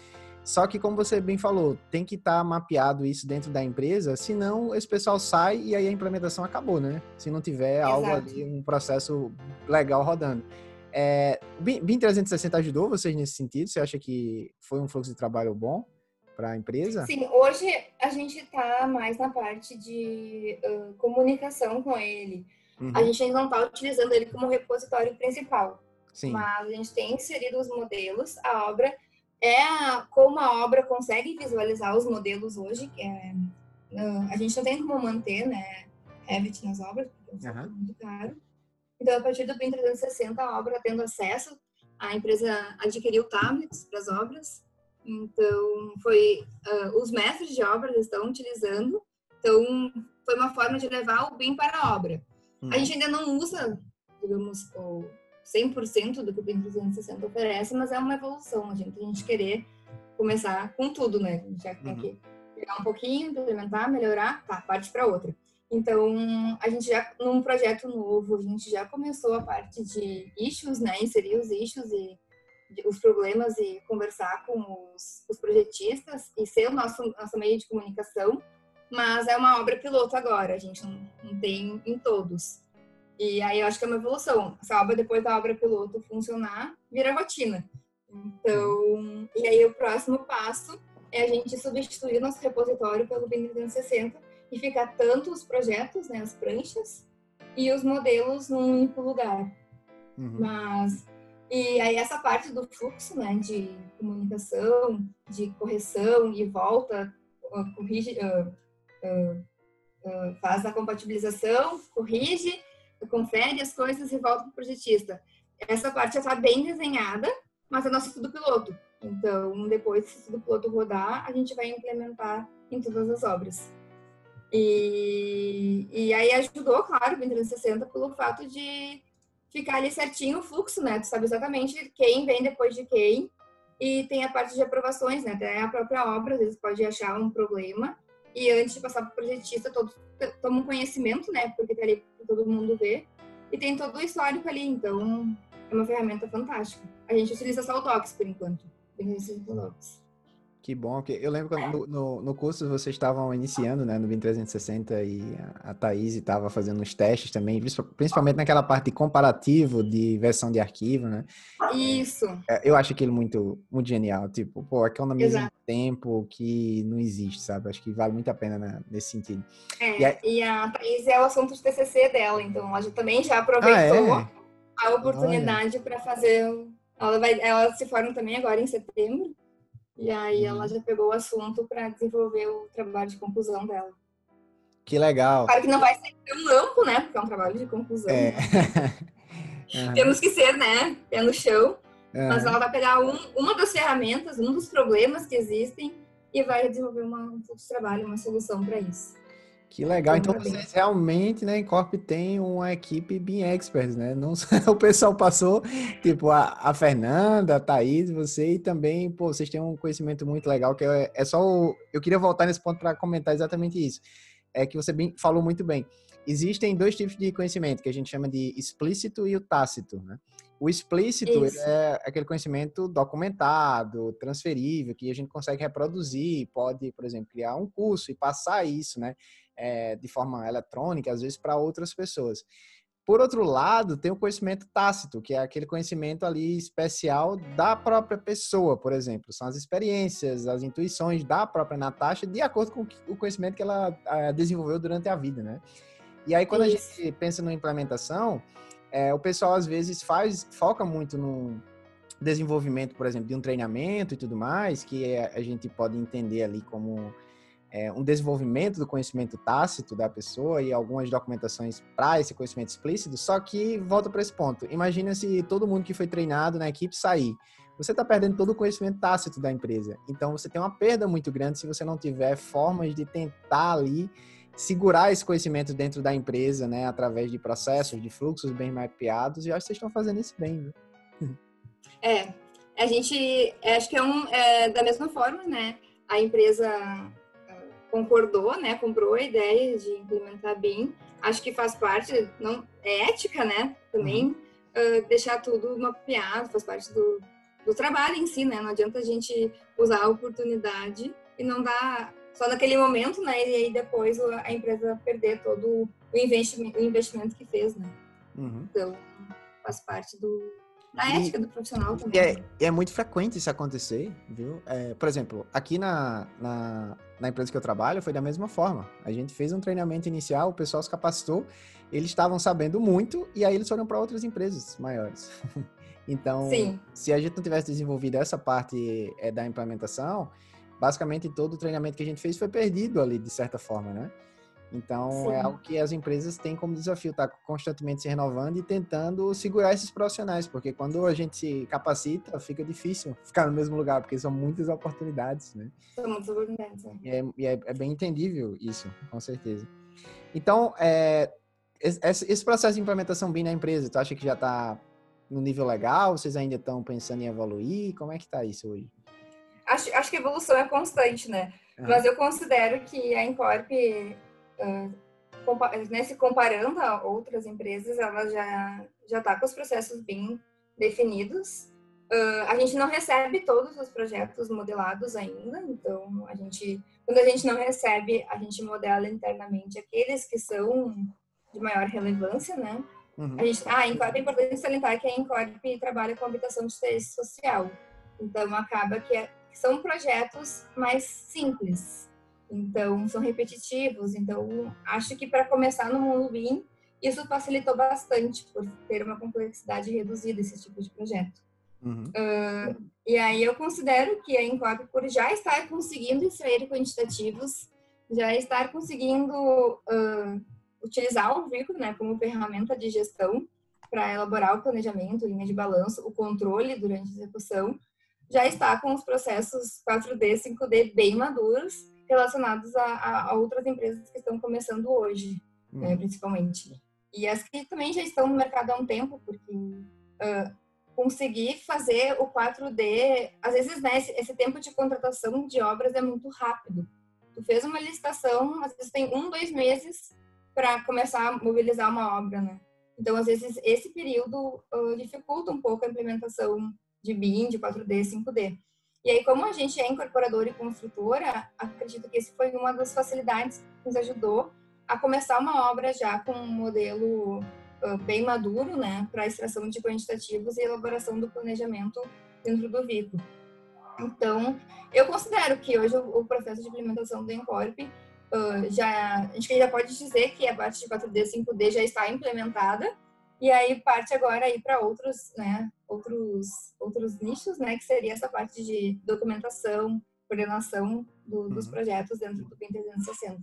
só que, como você bem falou, tem que estar tá mapeado isso dentro da empresa, senão esse pessoal sai e aí a implementação acabou, né? Se não tiver Exato. algo ali, um processo legal rodando. É, o BIM 360 ajudou vocês nesse sentido? Você acha que foi um fluxo de trabalho bom para a empresa? Sim, hoje a gente está mais na parte de uh, comunicação com ele. Uhum. A gente ainda não está utilizando ele como repositório principal. Sim. Mas a gente tem inserido os modelos, a obra é a, como a obra consegue visualizar os modelos hoje. É, a gente não tem como manter, né? Revit nas obras, porque é um uhum. muito caro. Então, a partir do BIM 360, a obra tendo acesso, a empresa adquiriu tablets para as obras. Então, foi uh, os mestres de obras estão utilizando. Então, foi uma forma de levar o BIM para a obra. Uhum. A gente ainda não usa, digamos, o 100% do que o BIM 360 oferece, mas é uma evolução. A gente, a gente querer começar com tudo, né? A gente já tem uhum. que pegar um pouquinho, implementar, melhorar, tá, parte para outra. Então, a gente já, num projeto novo, a gente já começou a parte de issues, né? Inserir os issues e os problemas e conversar com os, os projetistas e ser o nosso, nosso meio de comunicação. Mas é uma obra piloto agora, a gente não, não tem em todos. E aí eu acho que é uma evolução. Essa obra, depois da obra piloto funcionar, vira rotina. Então, e aí o próximo passo é a gente substituir nosso repositório pelo BIM 360 e ficar tanto os projetos, né, as pranchas, e os modelos num único lugar. Uhum. Mas e aí essa parte do fluxo, né, de comunicação, de correção e volta, corrige, uh, uh, uh, faz a compatibilização, corrige, confere as coisas e volta para o projetista. Essa parte já está bem desenhada, mas é nosso estudo piloto. Então, depois que estudo piloto rodar, a gente vai implementar em todas as obras. E, e aí ajudou, claro, o 360 pelo fato de ficar ali certinho o fluxo, né? Tu sabe exatamente quem vem depois de quem. E tem a parte de aprovações, né? Até a própria obra, às vezes pode achar um problema. E antes de passar para o projetista, todos tomam conhecimento, né? Porque tá ali para todo mundo ver. E tem todo o histórico ali, então é uma ferramenta fantástica. A gente utiliza só o Docs por enquanto. O Docs. Que bom, que eu lembro quando no, no curso vocês estavam iniciando, né, no BIM 360 e a, Thaís estava fazendo uns testes também, principalmente naquela parte de comparativo de versão de arquivo, né? Isso. É, eu acho aquilo muito, muito genial, tipo, pô, economiza um tempo que não existe, sabe? Acho que vale muito a pena né, nesse sentido. É, e, a, e a Thaís é o assunto de TCC dela, então ela também já aproveitou ah, é? a oportunidade para fazer... Ela, vai, ela se forma também agora em setembro. E aí ela uhum. já pegou o assunto para desenvolver o trabalho de conclusão dela. Que legal. Claro que não vai ser tão amplo, né? Porque é um trabalho de conclusão. É. <laughs> uhum. Temos que ser, né? Pé no chão. Mas ela vai pegar um, uma das ferramentas, um dos problemas que existem e vai desenvolver uma, um trabalho, uma solução para isso. Que legal. Então vocês realmente, né, em Corp tem uma equipe bem experts, né? Não <laughs> o pessoal passou, tipo a, a Fernanda, a Thaís, você e também, pô, vocês têm um conhecimento muito legal que é, é só o, eu queria voltar nesse ponto para comentar exatamente isso. É que você bem, falou muito bem. Existem dois tipos de conhecimento que a gente chama de explícito e o tácito, né? O explícito é aquele conhecimento documentado, transferível, que a gente consegue reproduzir, pode, por exemplo, criar um curso e passar isso, né? É, de forma eletrônica, às vezes para outras pessoas. Por outro lado, tem o conhecimento tácito, que é aquele conhecimento ali especial da própria pessoa, por exemplo. São as experiências, as intuições da própria Natasha, de acordo com o conhecimento que ela desenvolveu durante a vida, né? E aí, quando Isso. a gente pensa na implementação, é, o pessoal às vezes faz, foca muito no desenvolvimento, por exemplo, de um treinamento e tudo mais, que é, a gente pode entender ali como é, um desenvolvimento do conhecimento tácito da pessoa e algumas documentações para esse conhecimento explícito, só que volta para esse ponto. Imagina se todo mundo que foi treinado na equipe sair. Você está perdendo todo o conhecimento tácito da empresa. Então você tem uma perda muito grande se você não tiver formas de tentar ali segurar esse conhecimento dentro da empresa, né, através de processos, de fluxos bem mapeados. E acho que vocês estão fazendo isso bem. Viu? É, a gente acho que é, um, é da mesma forma, né? A empresa concordou, né, comprou a ideia de implementar BIM. Acho que faz parte, não é ética, né, também uhum. uh, deixar tudo mapeado, faz parte do, do trabalho em si, né. Não adianta a gente usar a oportunidade e não dar só naquele momento, né, e aí depois a empresa perder todo o investimento, o investimento que fez, né. Uhum. Então faz parte do, da ética do profissional também. É, é muito frequente isso acontecer, viu? É, por exemplo, aqui na, na, na, empresa que eu trabalho foi da mesma forma. A gente fez um treinamento inicial, o pessoal se capacitou, eles estavam sabendo muito e aí eles foram para outras empresas maiores. <laughs> então, Sim. se a gente não tivesse desenvolvido essa parte é, da implementação, basicamente todo o treinamento que a gente fez foi perdido ali, de certa forma, né? Então, é Sim. é algo que as empresas têm como desafio, estar tá constantemente se renovando e tentando segurar esses profissionais, porque quando a gente se capacita, fica difícil ficar no mesmo lugar, porque são muitas oportunidades, né? São muitas oportunidades. Né? E, é, e é, é, bem entendível isso, com certeza. Então, é, esse, esse processo de implementação bem na empresa, tu acha que já está no nível legal? Vocês ainda estão pensando em evoluir? Como é que está isso hoje? Acho, acho que a evolução é constante, né? Mas eu considero que a Incorp né, se comparando a outras empresas, ela já já está com os processos bem definidos. Uh, a gente não recebe todos os projetos modelados ainda, então a gente, quando a gente não recebe, a gente modela internamente aqueles que são de maior relevância, né? Uhum. A gente, ah, Incorp, é importante salientar que a Incorp trabalha com habitação de interesse social, então acaba que, é, que são projetos mais simples, então, são repetitivos. Então, acho que para começar no mundo BIM, isso facilitou bastante por ter uma complexidade reduzida esse tipo de projeto. Uhum. Uh, e aí eu considero que a Incorp, por já estar conseguindo extrair quantitativos, já estar conseguindo uh, utilizar o vínculo né, como ferramenta de gestão para elaborar o planejamento, linha de balanço, o controle durante a execução, já está com os processos 4D, 5D bem maduros relacionados a, a, a outras empresas que estão começando hoje, hum. né, principalmente. E as que também já estão no mercado há um tempo, porque uh, conseguir fazer o 4D, às vezes, né, esse, esse, tempo de contratação de obras é muito rápido. Tu fez uma licitação, às vezes tem um, dois meses para começar a mobilizar uma obra, né? Então, às vezes, esse período uh, dificulta um pouco a implementação de BIM, de 4D, 5D. E aí, como a gente é incorporadora e construtora, acredito que esse foi uma das facilidades que nos ajudou a começar uma obra já com um modelo uh, bem maduro, né, para extração de quantitativos e elaboração do planejamento dentro do VICO. Então, eu considero que hoje o, processo de implementação do Encorp uh, já, a gente já pode dizer que a parte de 4D e 5D já está implementada, e aí parte agora aí para outros, né, outros outros nichos, né, que seria essa parte de documentação, coordenação do, dos uhum. projetos dentro do PIN 360.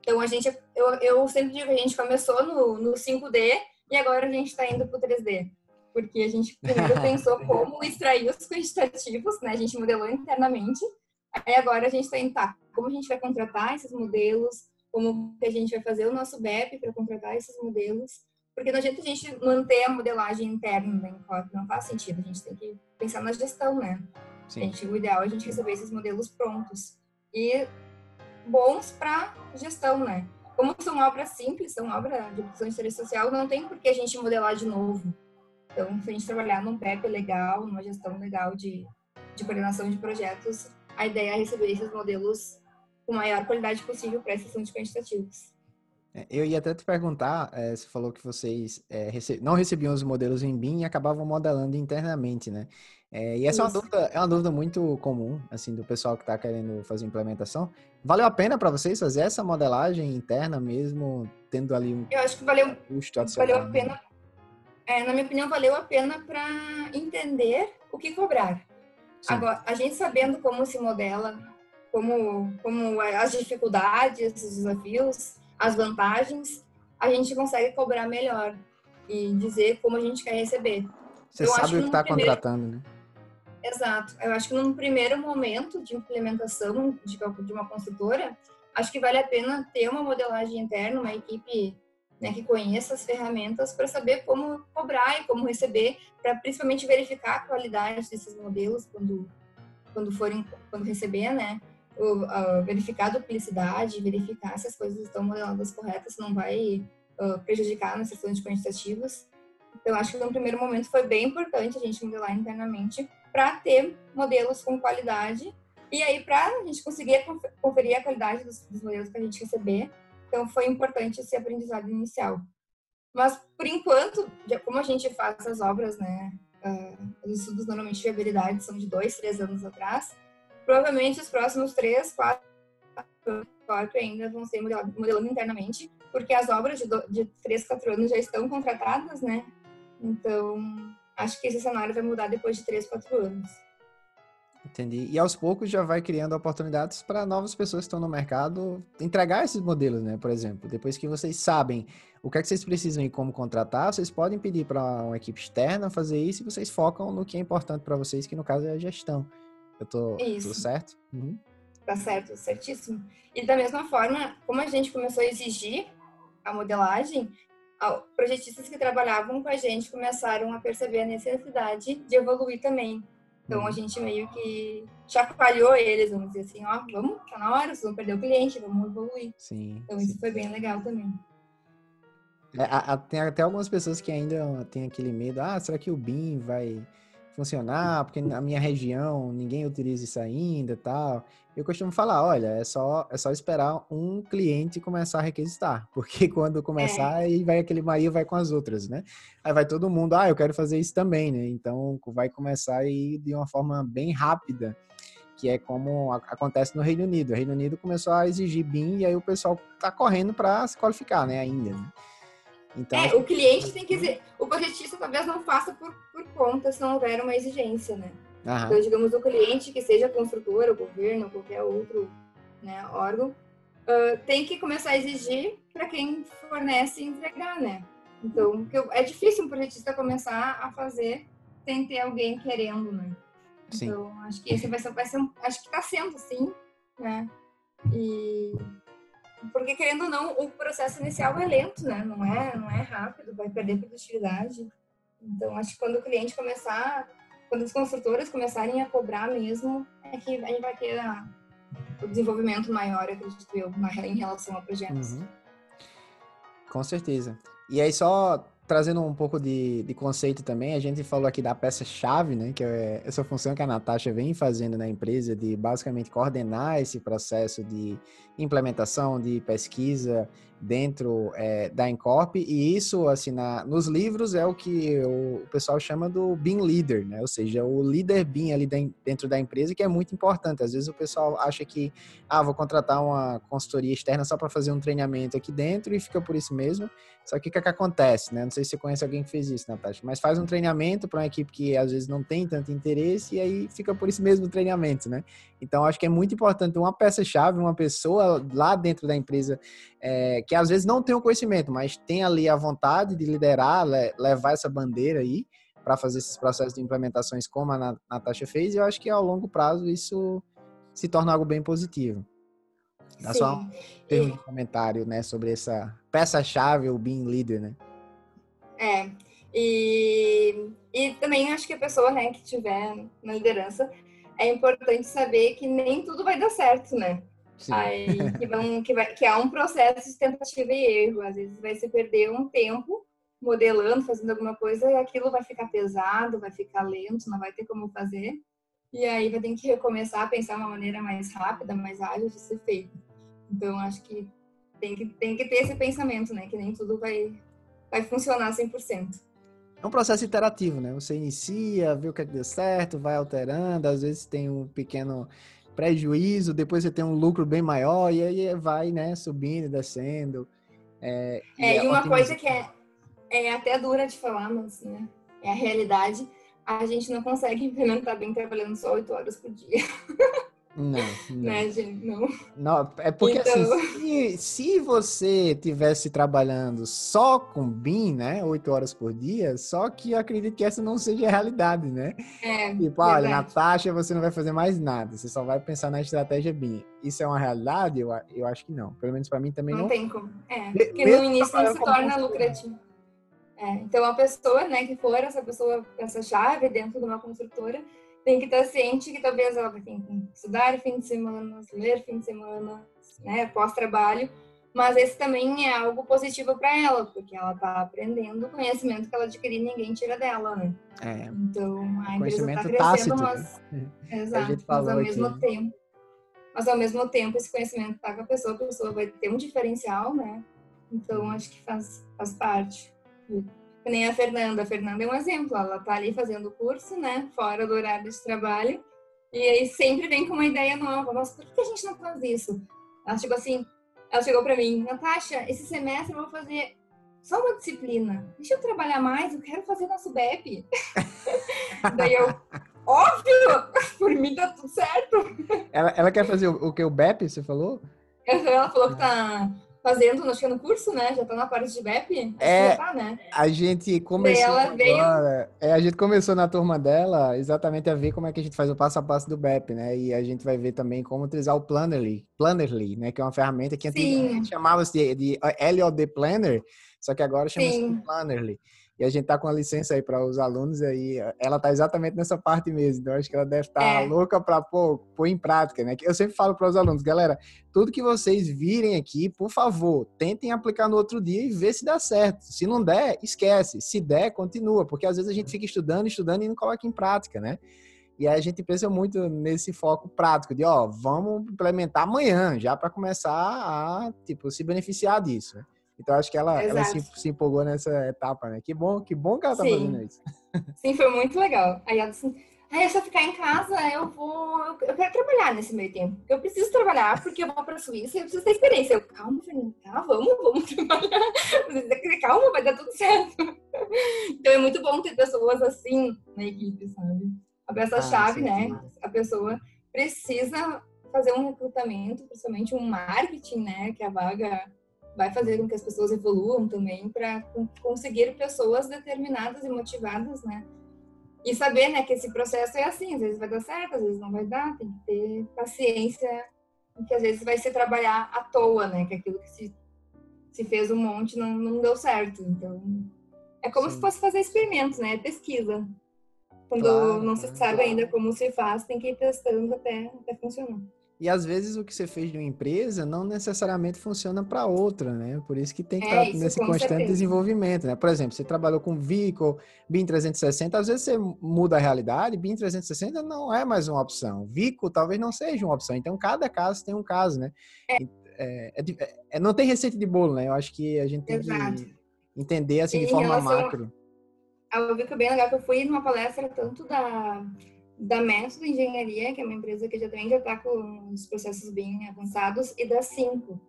Então a gente, eu, eu sempre digo que a gente começou no, no 5D e agora a gente está indo para o 3D, porque a gente primeiro <laughs> pensou como extrair os quantitativos, né, a gente modelou internamente, aí agora a gente está indo, tá, como a gente vai contratar esses modelos, como que a gente vai fazer o nosso BEP para contratar esses modelos porque não adianta a gente manter a modelagem interna da Encorp, não faz sentido. A gente tem que pensar na gestão, né? Sim. A gente, o ideal é a gente receber esses modelos prontos e bons para gestão, né? Como são obras simples, são obras de produção de interesse social, não tem por que a gente modelar de novo. Então, se a gente trabalhar num PEP legal, numa gestão legal de, de coordenação de projetos, a ideia é receber esses modelos com maior qualidade possível para a sessão de quantitativos. É, eu ia até te perguntar, é, você falou que vocês é, rece não recebiam os modelos em BIM e acabavam modelando internamente, né? É, e essa é uma, dúvida, é uma dúvida muito comum, assim, do pessoal que está querendo fazer implementação. Valeu a pena para vocês fazer essa modelagem interna mesmo, tendo ali um Eu acho que valeu? Valeu a pena, é, na minha opinião, valeu a pena para entender o que cobrar. Sim. Agora, a gente sabendo como se modela, como, como as dificuldades, os desafios, as vantagens, a gente consegue cobrar melhor e dizer como a gente quer receber. Você eu sabe o que está primeiro... contratando, né? Exato. Eu acho que num primeiro momento de implementação de, de uma construtora, acho que vale a pena ter uma modelagem interna, uma equipe né, que conheça as ferramentas para saber como cobrar e como receber, para principalmente verificar a qualidade desses modelos quando quando forem quando receber, né? Uh, verificar a duplicidade, verificar se as coisas estão modeladas corretas, não vai uh, prejudicar nas sessões quantitativas. Então, acho que no primeiro momento foi bem importante a gente modelar internamente para ter modelos com qualidade e aí para a gente conseguir conferir a qualidade dos, dos, modelos que a gente receber. Então, foi importante esse aprendizado inicial. Mas, por enquanto, como a gente faz as obras, né, uh, os estudos normalmente de viabilidade são de dois, três anos atrás, Provavelmente os próximos três, quatro, quatro ainda vão ser modelando, modelando internamente, porque as obras de, do, de três, quatro anos já estão contratadas, né? Então, acho que esse cenário vai mudar depois de três, quatro anos. Entendi. E aos poucos já vai criando oportunidades para novas pessoas que estão no mercado entregar esses modelos, né? Por exemplo, depois que vocês sabem o que é que vocês precisam e como contratar, vocês podem pedir para uma equipe externa fazer isso e vocês focam no que é importante para vocês, que no caso é a gestão. Eu tô isso. tudo certo? Uhum. Tá certo, certíssimo. E da mesma forma, como a gente começou a exigir a modelagem, projetistas que trabalhavam com a gente começaram a perceber a necessidade de evoluir também. Então a uhum. gente meio que chacoalhou eles, vamos dizer assim, ó, vamos, tá na hora, vocês vão perder o cliente, vamos evoluir. Sim. Então isso foi bem legal também. É, a, a, tem até algumas pessoas que ainda têm aquele medo, ah, será que o BIM vai funcionar? Porque na minha região ninguém utiliza isso ainda tal. Eu costumo falar, olha, é só, é só esperar um cliente começar a requisitar, <laughs> porque quando começar, é. aí vai aquele Maria vai com as outras, né? Aí vai todo mundo, ah, eu quero fazer isso também, né? Então vai começar aí de uma forma bem rápida, que é como acontece no Reino Unido. O Reino Unido começou a exigir BIM e aí o pessoal tá correndo para se qualificar, né, ainda. Né? Então, é, o cliente tem que dizer, o projetista talvez não faça por, por conta se não houver uma exigência, né? Aham. Então, digamos, o cliente, que seja construtora, o governo, qualquer outro né, órgão, uh, tem que começar a exigir para quem fornece entregar, né? Então, é difícil um projetista começar a fazer sem ter alguém querendo, né? Sim. Então, acho que esse vai ser, vai ser um, acho que está sendo, sim, né? E porque querendo ou não, o processo inicial é lento, né? Não é, não é rápido, vai perder produtividade. Então, acho que quando o cliente começar quando as construtoras começarem a cobrar mesmo, é que a gente vai ter a, o desenvolvimento maior, acredito eu, em relação a projetos. Uhum. Com certeza. E aí, só trazendo um pouco de, de conceito também, a gente falou aqui da peça-chave, né? Que é essa função que a Natasha vem fazendo na empresa de basicamente coordenar esse processo de implementação, de pesquisa dentro é, da Encorp e isso assim na, nos livros é o que o, pessoal chama do BIM leader, né? Ou seja, o líder BIM ali dentro da empresa que é muito importante. Às vezes o pessoal acha que ah, vou contratar uma consultoria externa só para fazer um treinamento aqui dentro e fica por isso mesmo. Só que o que, é que acontece, né? Não sei se você conhece alguém que fez isso, Natasha, mas faz um treinamento para uma equipe que às vezes não tem tanto interesse e aí fica por isso mesmo o treinamento, né? Então acho que é muito importante uma peça-chave, uma pessoa lá dentro da empresa é, que às vezes não tem o conhecimento, mas tem ali a vontade de liderar, levar essa bandeira aí para fazer esses processos de implementações como a Natasha fez, e eu acho que ao longo prazo isso se torna algo bem positivo. Dá só um e... comentário, né, sobre essa peça-chave, o Being Leader, né? É, e, e também acho que a pessoa, né, que tiver na liderança, é importante saber que nem tudo vai dar certo, né? Aí, que, vão, que, vai, que é um processo de tentativa e erro. Às vezes vai se perder um tempo modelando, fazendo alguma coisa, e aquilo vai ficar pesado, vai ficar lento, não vai ter como fazer. E aí vai ter que recomeçar a pensar uma maneira mais rápida, mais ágil de ser feito. Então, acho que tem que, tem que ter esse pensamento, né? Que nem tudo vai, vai funcionar 100%. É um processo iterativo, né? Você inicia, vê o que, é que deu certo, vai alterando, às vezes tem um pequeno prejuízo, depois você tem um lucro bem maior, e aí vai, né, subindo e descendo. É, é e, e uma coisa que é, é até dura de falar, mas né, é a realidade, a gente não consegue implementar <laughs> bem trabalhando só oito horas por dia. <laughs> Não, não. Né, gente? Não. não. É porque assim, então... assim, se, se você tivesse trabalhando só com BIM, né, oito horas por dia, só que eu acredito que essa não seja a realidade, né? É, tipo, olha, na taxa você não vai fazer mais nada, você só vai pensar na estratégia BIM. Isso é uma realidade? Eu, eu acho que não. Pelo menos para mim também não. Não tem como. É, porque no início não se torna lucrativo. É, então, a pessoa, né, que for essa pessoa, essa chave dentro de uma construtora, tem que estar ciente que talvez ela ter que estudar fim de semana, ler fim de semana, né, pós-trabalho, mas esse também é algo positivo para ela, porque ela está aprendendo o conhecimento que ela adquiriu ninguém tira dela, né? É. Então, a empresa está crescendo, tácito, mas... Né? <laughs> Exato, mas ao mesmo aqui. tempo... Mas ao mesmo tempo, esse conhecimento está com a pessoa, a pessoa vai ter um diferencial, né? Então, acho que faz, faz parte. Que nem a Fernanda. A Fernanda é um exemplo. Ela tá ali fazendo o curso, né? Fora do horário de trabalho. E aí sempre vem com uma ideia nova. Mas por que a gente não faz isso? Ela chegou assim, ela chegou para mim, Natasha, esse semestre eu vou fazer só uma disciplina. Deixa eu trabalhar mais, eu quero fazer nosso BEP. <laughs> Daí eu, óbvio! Por mim tá tudo certo. Ela, ela quer fazer o, o que? O BEP, você falou? Ela falou que tá fazendo, acho que no curso, né? Já tá na parte de BEP. É, tá, né? A gente começou ela agora, veio- é, a gente começou na turma dela exatamente a ver como é que a gente faz o passo a passo do BEP, né? E a gente vai ver também como utilizar o Plannerly, Plannerly, né? Que é uma ferramenta que antigamente chamava-se de, de LOD Planner, só que agora chama-se Plannerly. E a gente tá com a licença aí para os alunos aí, ela tá exatamente nessa parte mesmo. Então acho que ela deve estar É. louca para pôr, pôr em prática, né? Eu sempre falo para os alunos, galera, tudo que vocês virem aqui, por favor, tentem aplicar no outro dia e ver se dá certo. Se não der, esquece. Se der, continua, porque às vezes a gente fica estudando, estudando e não coloca em prática, né? E aí a gente pensa muito nesse foco prático de, ó, vamos implementar amanhã, já para começar a, tipo, se beneficiar disso. Então acho que ela, ela se, se empolgou nessa etapa, né? Que bom, que bom que ela tá Sim. fazendo isso. <laughs> Sim, foi muito legal. Aí ela disse, aí se eu ficar em casa, eu vou. Eu quero trabalhar nesse meio tempo. Eu preciso trabalhar porque eu vou pra Suíça e eu preciso ter experiência. Eu, calma, Fernanda, tá, vamos, vamos <laughs> trabalhar. Calma, vai dar tudo certo. <laughs> Então é muito bom ter pessoas assim na equipe, sabe? A peça-chave, sim, né? sim. A pessoa precisa fazer um recrutamento, principalmente um marketing, né? Que a vaga vai fazer com que as pessoas evoluam também para conseguir pessoas determinadas e motivadas, né? E saber, né, que esse processo é assim, às vezes vai dar certo, às vezes não vai dar, tem que ter paciência, que às vezes vai ser trabalhar à toa, né, que aquilo que se, se fez um monte não, não deu certo. Então, é como Sim. se fosse fazer experimentos, né, pesquisa. Quando Claro, não se claro. sabe ainda como se faz, tem que ir testando até, até funcionar. E às vezes o que você fez de uma empresa não necessariamente funciona para outra, né? Por isso que tem que É, estar nesse constante certeza. desenvolvimento, né? Por exemplo, você trabalhou com Vico, BIM 360, às vezes você muda a realidade, BIM 360 não é mais uma opção. Vico talvez não seja uma opção. Então, cada caso tem um caso, né? É, é di- é- não tem receita de bolo, né? Eu acho que a gente tem Exato. que entender assim de forma relação macro. Eu vi que é bem legal que eu fui numa palestra tanto da, da Método Engenharia, que é uma empresa que já também já está com os processos bem avançados, e da Cinco.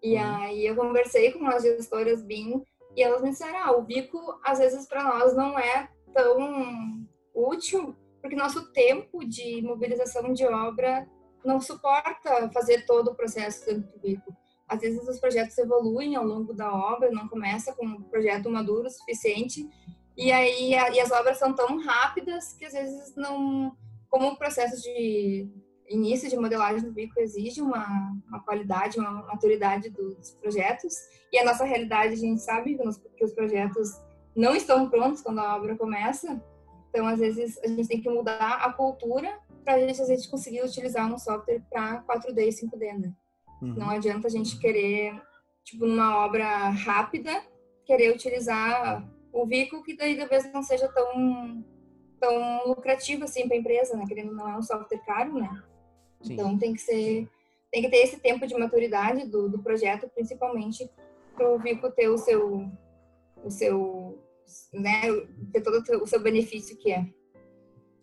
E Uhum. aí eu conversei com as gestoras BIM e elas me disseram, ah, o bico às vezes para nós não é tão útil, porque nosso tempo de mobilização de obra não suporta fazer todo o processo dentro do bico. Às vezes os projetos evoluem ao longo da obra, não começa com um projeto maduro o suficiente, e aí a- e as obras são tão rápidas que às vezes não, como o processo de início de modelagem do bico exige uma, uma qualidade, uma maturidade dos projetos, e a nossa realidade a gente sabe que, nos- que os projetos não estão prontos quando a obra começa, então às vezes a gente tem que mudar a cultura para a gente, a gente conseguir utilizar um software para 4D e 5D, né? Uhum. Não adianta a gente querer, tipo, numa obra rápida, querer utilizar o Vico, que daí talvez não seja tão, tão lucrativo assim para a empresa, né? Querendo não é um software caro, né? Sim. Então tem que ser, tem que ter esse tempo de maturidade do, do projeto, principalmente para o Vico ter o seu, o seu, né? Ter todo o seu benefício que é.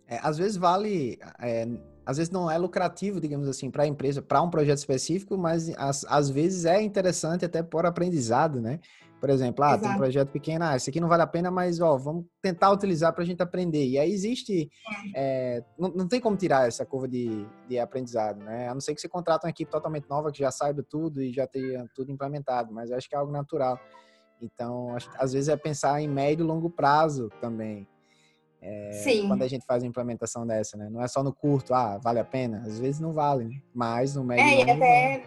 É, às vezes vale, é, às vezes não é lucrativo, digamos assim, para a empresa, para um projeto específico, mas às, às vezes é interessante até por aprendizado, né? Por exemplo, ah, tem um projeto pequeno, ah, esse aqui não vale a pena, mas ó, vamos tentar utilizar para a gente aprender. E aí existe, é, não, não tem como tirar essa curva de, de aprendizado, né? A não ser que você contrate uma equipe totalmente nova que já saiba tudo e já tenha tudo implementado, mas eu acho que é algo natural. Então, acho- às vezes é pensar em médio e longo prazo também Sim. quando a gente faz uma implementação dessa, né? Não é só no curto, ah, vale a pena. Às vezes não vale, mas no médio É, e até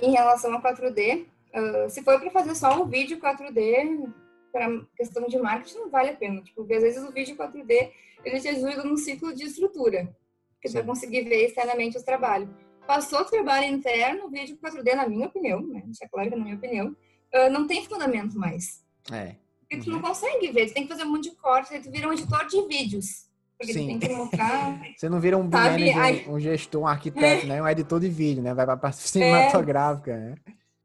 em relação a 4D, ah, se for para fazer só um vídeo 4D, para questão de marketing, não vale a pena. Tipo, porque às vezes o vídeo 4D, ele te ajuda no ciclo de estrutura, que você vai conseguir ver externamente os trabalhos. Passou o trabalho interno, o vídeo 4D, na minha opinião, né? Deixa claro que é na minha opinião, ah, não tem fundamento mais. É. Porque tu não consegue ver, tu tem que fazer um monte de cortes, aí tu vira um editor de vídeos. Porque Sim. tem que mostrar <laughs> Você não vira um manager, um gestor, um arquiteto, né? Um editor de vídeo, né? Vai para parte <laughs> cinematográfica, né?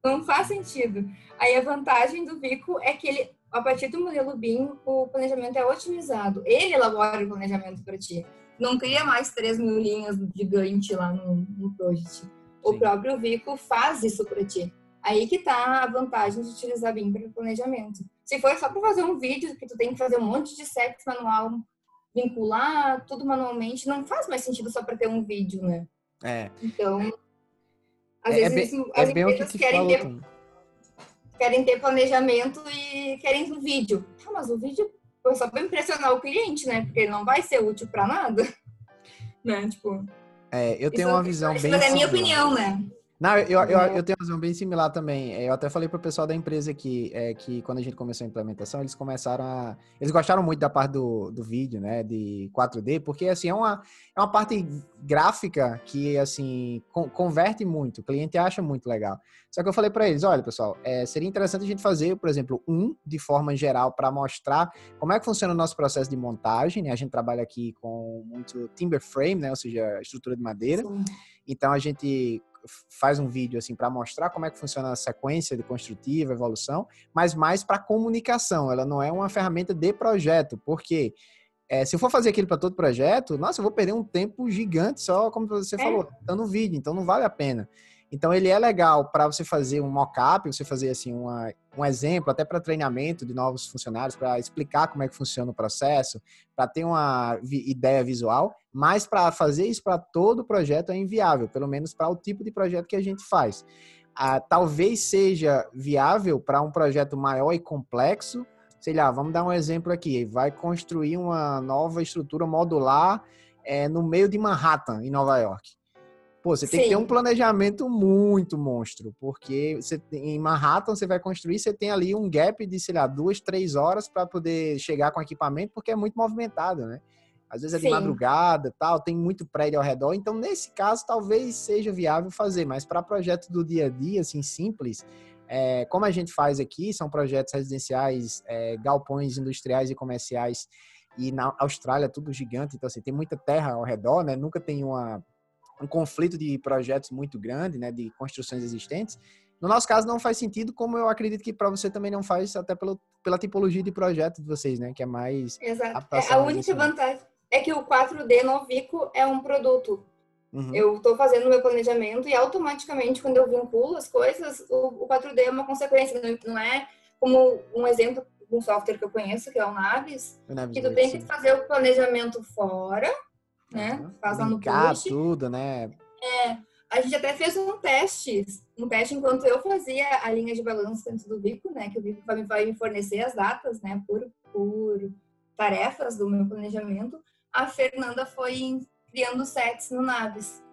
Não faz sentido. Aí a vantagem do Vico é que ele, a partir do modelo BIM, o planejamento é otimizado. Ele elabora o planejamento para ti. Não cria mais 3 mil linhas gigante lá no, no project. O Sim. próprio Vico faz isso para ti. Aí que tá a vantagem de utilizar BIM para planejamento. Se for só para fazer um vídeo, que tu tem que fazer um monte de sets manual vincular tudo manualmente, não faz mais sentido só para ter um vídeo, né? É. Então, às É, é vezes bem, as é o que empresas tu querem ter, também. querem ter planejamento e querem um vídeo. Ah, mas o vídeo foi só para impressionar o cliente, né? Porque ele não vai ser útil para nada. <laughs> Né? Tipo, É, eu tenho isso- uma visão isso bem é a minha opinião, né? Não, eu, eu, Uhum. eu tenho uma visão bem similar também. É, Eu até falei pro pessoal da empresa aqui é, que quando a gente começou a implementação, eles começaram a. Eles gostaram muito da parte do, do vídeo, né? De 4D, porque assim, é uma, é uma parte gráfica que assim con- converte muito, o cliente acha muito legal. Só que eu falei para eles: olha, pessoal, é, seria interessante a gente fazer, por exemplo, um de forma geral para mostrar como é que funciona o nosso processo de montagem. Né? A gente trabalha aqui com muito timber frame, né? Ou seja, estrutura de madeira. Então a gente faz um vídeo assim para mostrar como é que funciona a sequência de construtiva, evolução, mas mais para comunicação. Ela não é uma ferramenta de projeto, porque é, se eu for fazer aquilo para todo projeto, nossa, eu vou perder um tempo gigante só, como você É. falou, dando vídeo, então não vale a pena. Então ele é legal para você fazer um mock-up, você fazer assim uma, um exemplo, até para treinamento de novos funcionários, para explicar como é que funciona o processo, para ter uma ideia visual, mas para fazer isso para todo o projeto é inviável, pelo menos para o tipo de projeto que a gente faz. Ah, talvez seja viável para um projeto maior e complexo, sei lá, vamos dar um exemplo aqui, vai construir uma nova estrutura modular eh, no meio de Manhattan, em Nova York. Pô, você tem que ter Sim. um planejamento muito monstro, porque você tem- em Manhattan você vai construir, você tem ali um gap de, sei lá, duas, três horas para poder chegar com equipamento, porque é muito movimentado, né? Às vezes é de Sim. madrugada, tal, tem muito prédio ao redor, então nesse caso talvez seja viável fazer, mas para projeto do dia a dia, assim, simples, é, como a gente faz aqui, são projetos residenciais, é, galpões industriais e comerciais, e na Austrália é tudo gigante, então assim, tem muita terra ao redor, né? Nunca tem uma, um conflito de projetos muito grande, né? De construções existentes. No nosso caso não faz sentido, como eu acredito que para você também não faz, até pelo, pela tipologia de projeto de vocês, né? Que é mais Exato. É, a única né? vantagem é que o 4D no Vico é um produto. Uhum. Eu estou fazendo meu planejamento e automaticamente, quando eu vinculo as coisas, o, o 4D é uma consequência. Não, é como um exemplo um software que eu conheço, que é o Navis, não que tu tem que fazer o planejamento fora, né? Uhum. Faz lá no push. tudo, né? A gente até fez um teste, um teste enquanto eu fazia a linha de balanço dentro do Vico, né? Que o Vico vai me, vai me fornecer as datas, né? Por, por tarefas do meu planejamento. A Fernanda foi criando sets no Naves.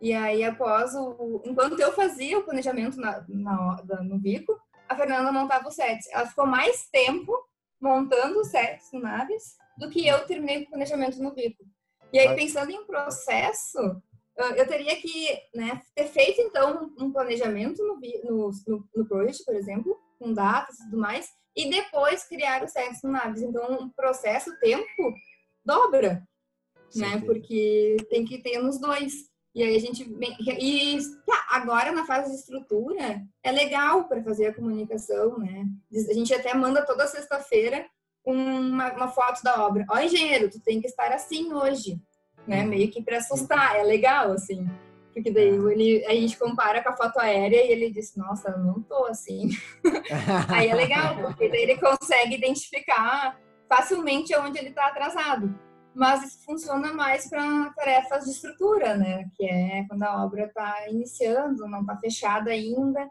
E aí, após o. Enquanto eu fazia o planejamento na, na- no Vico, a Fernanda montava os sets. Ela ficou mais tempo montando os sets no Naves do que eu terminei o planejamento no Vico. E aí, Mas- pensando em processo, ah, eu teria que né, ter feito, então, um planejamento no, no, no, no Project, por exemplo, com datas e tudo mais, e depois criar os sets no Naves. Então, o processo, o tempo, dobra, né? Certeza. Porque tem que ter nos dois. E aí a gente. E tá, agora na fase de estrutura é legal para fazer a comunicação, né? A gente até manda toda sexta-feira uma, uma foto da obra. Ó, engenheiro, tu tem que estar assim hoje, né? Uhum. Meio que para assustar, é legal, assim. Porque daí É. ele, a gente compara com a foto aérea e ele diz, nossa, eu não tô assim. <laughs> Aí é legal, porque daí ele consegue identificar facilmente onde ele está atrasado. Mas isso funciona mais para tarefas de estrutura, né? Que é quando a obra está iniciando, não está fechada ainda.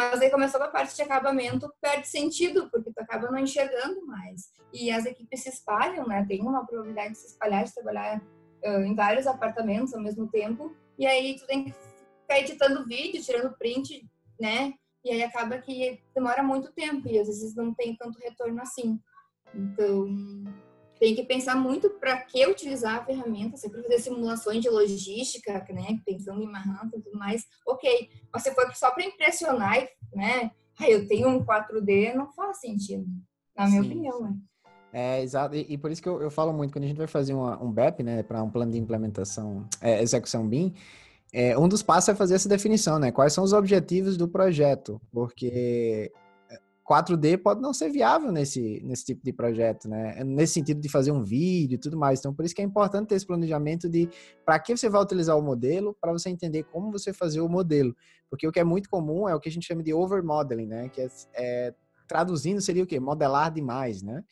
Mas aí começou a parte de acabamento, perde sentido, porque tu acaba não enxergando mais. E as equipes se espalham, né? Tem uma probabilidade de se espalhar, de trabalhar ah, em vários apartamentos ao mesmo tempo. E aí tu tem que ficar editando vídeo, tirando print, né? E aí acaba que demora muito tempo e às vezes não tem tanto retorno assim. Então, tem que pensar muito para que utilizar a ferramenta, sempre fazer simulações de logística, né, pensando em Manhattan e tudo mais, ok. Mas se for só para impressionar, né, ah, eu tenho um 4D, não faz sentido, na minha Sim, opinião, né. É, exato. E, e por isso que eu, eu falo muito, quando a gente vai fazer uma- um BEP, né, para um plano de implementação, é, execução BIM, é, um dos passos é fazer essa definição, né? Quais são os objetivos do projeto? Porque 4D pode não ser viável nesse, nesse tipo de projeto, né? Nesse sentido de fazer um vídeo e tudo mais. Então, por isso que é importante ter esse planejamento de para que você vai utilizar o modelo, para você entender como você fazer o modelo. Porque o que é muito comum é o que a gente chama de overmodeling, né? Que é, é traduzindo seria o quê? Modelar demais, né?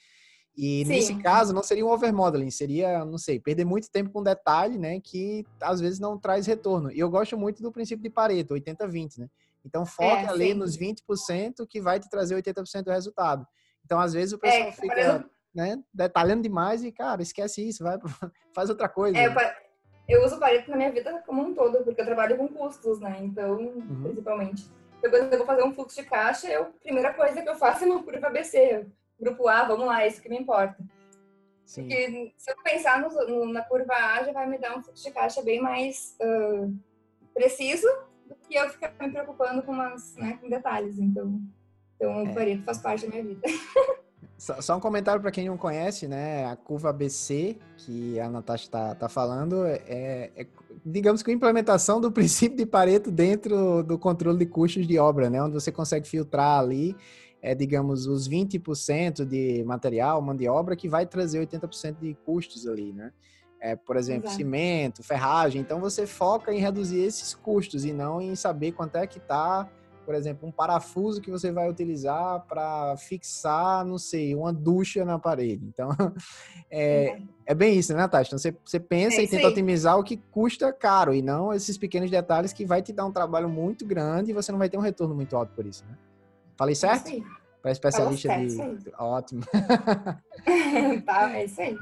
E Sim. nesse caso não seria um overmodeling, seria, não sei, perder muito tempo com detalhe, né, que às vezes não traz retorno. E eu gosto muito do princípio de Pareto, 80-20, né? Então foca é, ali nos 20% que vai te trazer 80% do resultado. Então às vezes o pessoal é, fica, né, detalhando demais e cara, esquece isso, vai <laughs> faz outra coisa. É, né? eu uso Pareto na minha vida como um todo, porque eu trabalho com custos, né? Então, uhum. principalmente. Então, quando eu vou fazer um fluxo de caixa, eu, a primeira coisa que eu faço é uma curva ABC. Grupo A, vamos lá, é isso que me importa. Sim. Porque se eu pensar no, no, na curva A, já vai me dar um fluxo de caixa bem mais uh, preciso do que eu ficar me preocupando com, umas, né, com detalhes. Então, então o é. Pareto faz parte da minha vida. <laughs> Só, um comentário para quem não conhece, né? A curva ABC, que a Natasha está tá falando, é, é, digamos que a implementação do <laughs> princípio de Pareto dentro do controle de custos de obra, né? Onde você consegue filtrar ali, é, digamos, os 20% de material, mão de obra, que vai trazer 80% de custos ali, né? É, por exemplo, Exato. cimento, ferragem. Então você foca em reduzir esses custos e não em saber quanto é que está por exemplo, um parafuso que você vai utilizar para fixar, não sei, uma ducha na parede. Então, <laughs> é, é bem isso, né, Natasha? Então, você, você pensa é e tenta aí. otimizar o que custa caro e não esses pequenos detalhes que vai te dar um trabalho muito grande e você não vai ter um retorno muito alto por isso, né? Falei certo? É para especialista de. Ótimo. <laughs> tá, é isso aí.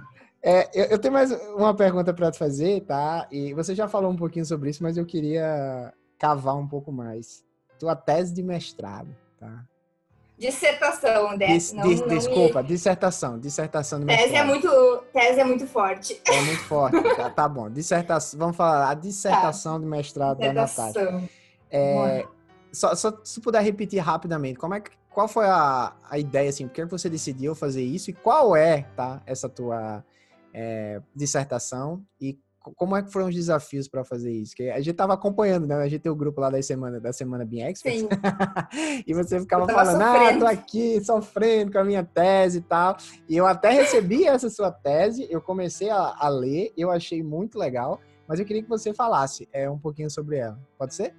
É, eu, eu, tenho mais uma pergunta para te fazer, tá? E você já falou um pouquinho sobre isso, mas eu queria cavar um pouco mais tua tese de mestrado, tá? Dissertação, né? Dis, não, não desculpa, me... dissertação, dissertação de mestrado. Tese é muito, tese é muito forte. É muito forte, tá, tá bom. Dissertação, vamos falar a dissertação tá. de mestrado dissertação. da Natasha. É, só, só se puder repetir rapidamente, como é que, qual foi a, a ideia, assim, por que você decidiu fazer isso e qual é, tá, essa tua é, dissertação e como é que foram os desafios para fazer isso? Que a gente estava acompanhando, né? A gente tem o grupo lá da semana da semana Bean Expert. <laughs> e você ficava falando, sofrendo. ah, tô aqui sofrendo com a minha tese e tal. E eu até recebi essa sua tese, eu comecei a, a ler, eu achei muito legal, mas eu queria que você falasse é, um pouquinho sobre ela. Pode ser?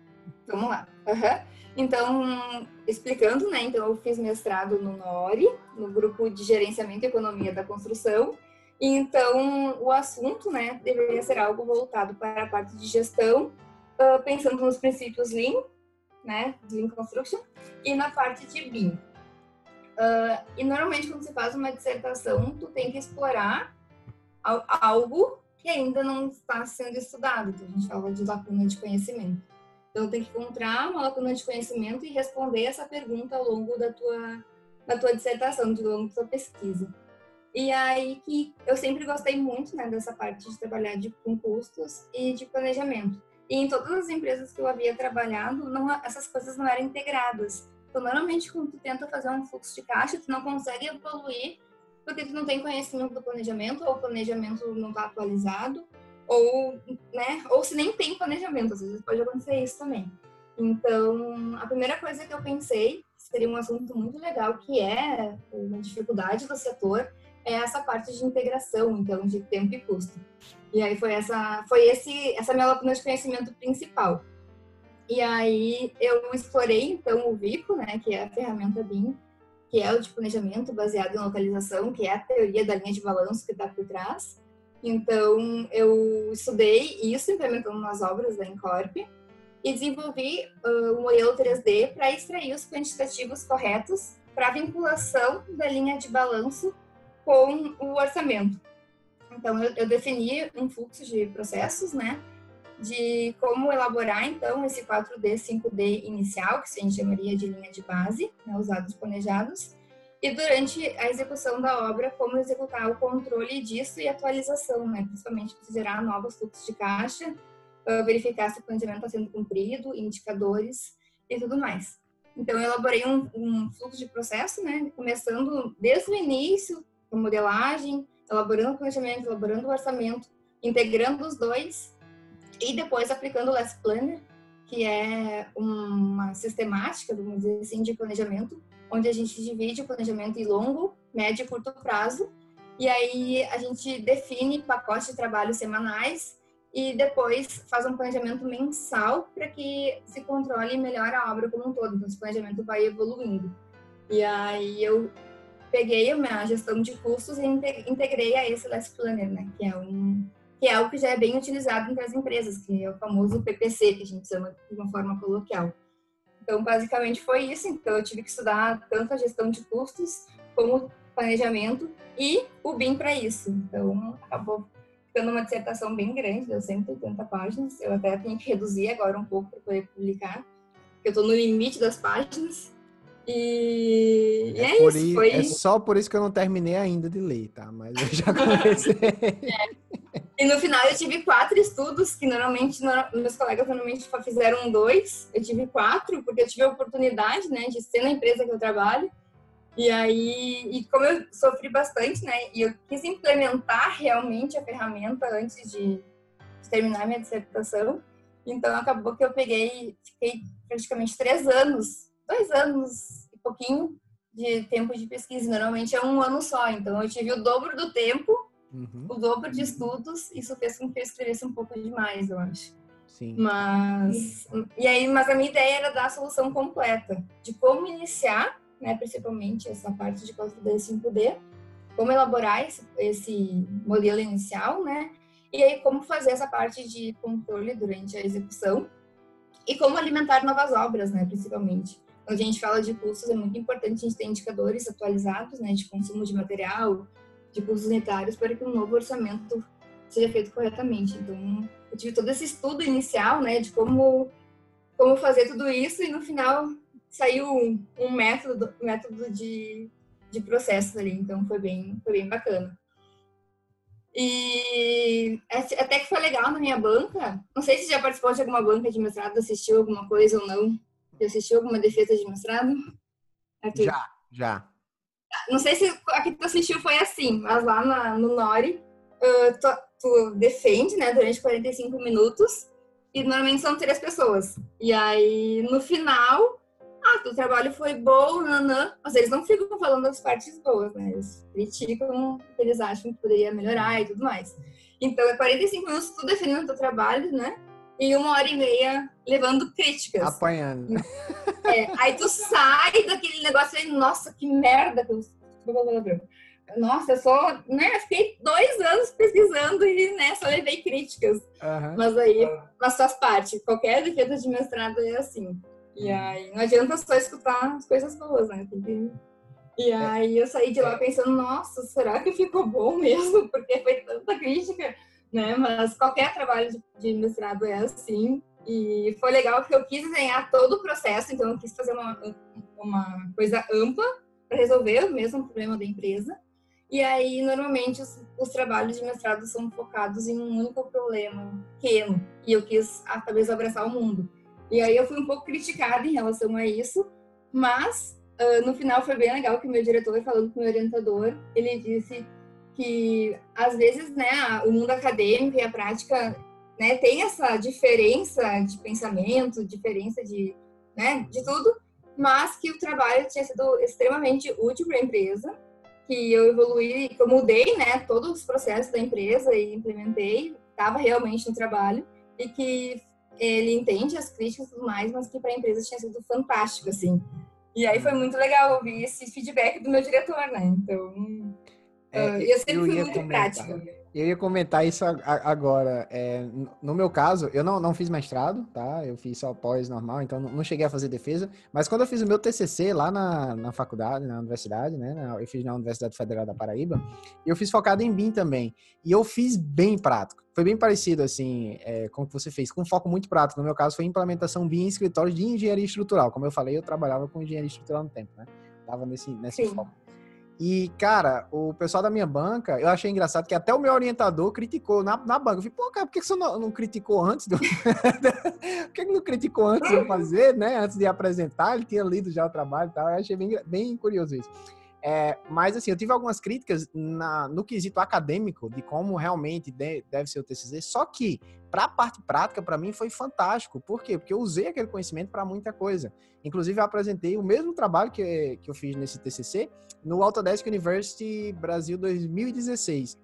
Vamos lá. Uhum. Então, explicando, né? Então, eu fiz mestrado no NORI, no grupo de gerenciamento e economia da construção. Então, o assunto, né, deveria ser algo voltado para a parte de gestão, uh, pensando nos princípios Lean, né, Lean Construction, e na parte de BIM. Uh, e normalmente, quando você faz uma dissertação, tu tem que explorar algo que ainda não está sendo estudado. Então, a gente fala de lacuna de conhecimento. Então, tem que encontrar uma lacuna de conhecimento e responder essa pergunta ao longo da tua, da tua dissertação, ao longo da tua pesquisa. E aí que eu sempre gostei muito né, dessa parte de trabalhar de, com custos e de planejamento. E em todas as empresas que eu havia trabalhado, não, essas coisas não eram integradas. Então, normalmente, quando tu tenta fazer um fluxo de caixa, tu não consegue evoluir porque tu não tem conhecimento do planejamento, ou o planejamento não está atualizado, ou, né, ou se nem tem planejamento, às vezes pode acontecer isso também. Então, a primeira coisa que eu pensei seria um assunto muito legal, que é uma dificuldade do setor, é essa parte de integração, então, de tempo e custo. E aí foi essa, foi esse, essa minha lacuna de conhecimento principal. E aí eu explorei, então, o VICO, né, que é a ferramenta BIM, que é o de planejamento baseado em localização, que é a teoria da linha de balanço que está por trás. Então, eu estudei isso implementando nas obras da Incorp e desenvolvi uh, um modelo 3D para extrair os quantitativos corretos para vinculação da linha de balanço com o orçamento. Então, eu, eu defini um fluxo de processos, né? De como elaborar, então, esse 4D, 5D inicial, que a gente chamaria de linha de base, né, os dados planejados, e durante a execução da obra, como executar o controle disso e atualização, né? Principalmente para gerar novos fluxos de caixa, verificar se o planejamento está sendo cumprido, indicadores e tudo mais. Então, eu elaborei um, um, fluxo de processo, né? Começando desde o início, com modelagem, elaborando o planejamento, elaborando o orçamento, integrando os dois e depois aplicando o Less Planner, que é uma sistemática, vamos dizer assim, de planejamento, onde a gente divide o planejamento em longo, médio e curto prazo, e aí a gente define pacotes de trabalho semanais e depois faz um planejamento mensal para que se controle melhor a obra como um todo. Então, esse planejamento vai evoluindo. E aí eu peguei a minha gestão de custos e integrei a esse Last Planner, né? Que é um que é algo que já é bem utilizado entre as empresas, que é o famoso PPC, que a gente chama de uma forma coloquial. Então, basicamente foi isso. Então, eu tive que estudar tanto a gestão de custos como planejamento e o BIM para isso. Então, acabou ficando uma dissertação bem grande, deu 180 páginas. Eu até tenho que reduzir agora um pouco para poder publicar, porque eu estou no limite das páginas. E é, é isso. Foi... É só por isso que eu não terminei ainda de ler, tá? Mas eu já <laughs> comecei. é. E no final eu tive quatro estudos, que normalmente meus colegas normalmente fizeram dois. Eu tive quatro, porque eu tive a oportunidade, né, de ser na empresa que eu trabalho. E aí, e como eu sofri bastante, né, e eu quis implementar realmente a ferramenta antes de, de terminar minha dissertação, então acabou que eu peguei, fiquei praticamente três anos, dois anos e pouquinho de tempo de pesquisa. Normalmente é um ano só, então eu tive o dobro do tempo, uhum. o dobro de estudos. Isso fez com que eu escrevesse um pouco demais, eu acho. Sim. Mas e aí, mas a minha ideia era dar a solução completa de como iniciar né, principalmente essa parte de 4D e 5D, como elaborar esse, esse modelo inicial, né, e aí como fazer essa parte de controle durante a execução e como alimentar novas obras, né, principalmente. Quando a gente fala de custos, é muito importante a gente ter indicadores atualizados, né, de consumo de material, de custos unitários, para que um novo orçamento seja feito corretamente. Então, eu tive todo esse estudo inicial, né, de como como fazer tudo isso e no final saiu um, um método, método de, de processo ali, então foi bem, foi bem bacana. E até que foi legal na minha banca. Não sei se já participou de alguma banca de mestrado, assistiu alguma coisa ou não. Já assistiu alguma defesa de mestrado? Arthur? Já, já. Não sei se a que tu assistiu foi assim, mas lá na, no Nori, uh, tu, tu, defende, né, durante 45 minutos, e normalmente são três pessoas. E aí, no final, ah, o trabalho foi bom, nanã, mas eles não ficam falando das partes boas, né? Eles criticam o que eles acham que poderia melhorar e tudo mais. Então, é 45 minutos tu defendendo o teu trabalho, né? E uma hora e meia levando críticas. Apanhando. É, aí tu sai daquele negócio aí, nossa, que merda que eu... Nossa, eu só, né, fiquei dois anos pesquisando e, né, só levei críticas. Uhum. Mas aí, mas faz parte. Qualquer defesa de mestrado é assim. E aí não adianta só escutar as coisas boas, né? E é. aí eu saí de lá pensando, nossa, será que ficou bom mesmo? Porque foi tanta crítica, né? Mas qualquer trabalho de, mestrado é assim. E foi legal porque eu quis desenhar todo o processo, então eu quis fazer uma, uma coisa ampla para resolver o mesmo problema da empresa. E aí, normalmente, os, os, trabalhos de mestrado são focados em um único problema pequeno. E eu quis, talvez, abraçar o mundo. E aí eu fui um pouco criticada em relação a isso, mas uh, no final foi bem legal que o meu diretor, falando com o meu orientador, ele disse que às vezes, né, o mundo acadêmico e a prática, né, tem essa diferença de pensamento, diferença de, né, de tudo, mas que o trabalho tinha sido extremamente útil para a empresa, que eu evoluí, que eu mudei, né, todos os processos da empresa e implementei, estava realmente no trabalho e que ele entende as críticas e tudo mais, mas que para a empresa tinha sido fantástico, assim. E aí foi muito legal ouvir esse feedback do meu diretor, né? Então, é, uh, eu sempre eu fui muito comentar, prática. Eu ia comentar isso agora. É, no meu caso, eu não, não fiz mestrado, tá? Eu fiz só pós normal, então não cheguei a fazer defesa. Mas quando eu fiz o meu TCC lá na, na faculdade, na universidade, né? Eu fiz na Universidade Federal da Paraíba. Eu fiz focado em BIM também. E eu fiz bem prático. Foi bem parecido, assim, é, com o que você fez, com foco muito prático. No meu caso, foi implementação BIM em escritórios de engenharia estrutural. Como eu falei, eu trabalhava com engenharia estrutural no tempo, né? Tava nesse, nesse foco. E, cara, o pessoal da minha banca, eu achei engraçado que até o meu orientador criticou na, na banca. Eu falei, pô, cara, por que você não, não criticou antes? Do... <laughs> por que não criticou antes de fazer, né? Antes de apresentar, ele tinha lido já o trabalho e tal. Eu achei bem, bem curioso isso. É, mas, assim, eu tive algumas críticas na, no quesito acadêmico de como realmente de, deve ser o TCC, só que para a parte prática, para mim, foi fantástico. Por quê? Porque eu usei aquele conhecimento para muita coisa. Inclusive, eu apresentei o mesmo trabalho que, que eu fiz nesse TCC no Autodesk University Brasil 2016.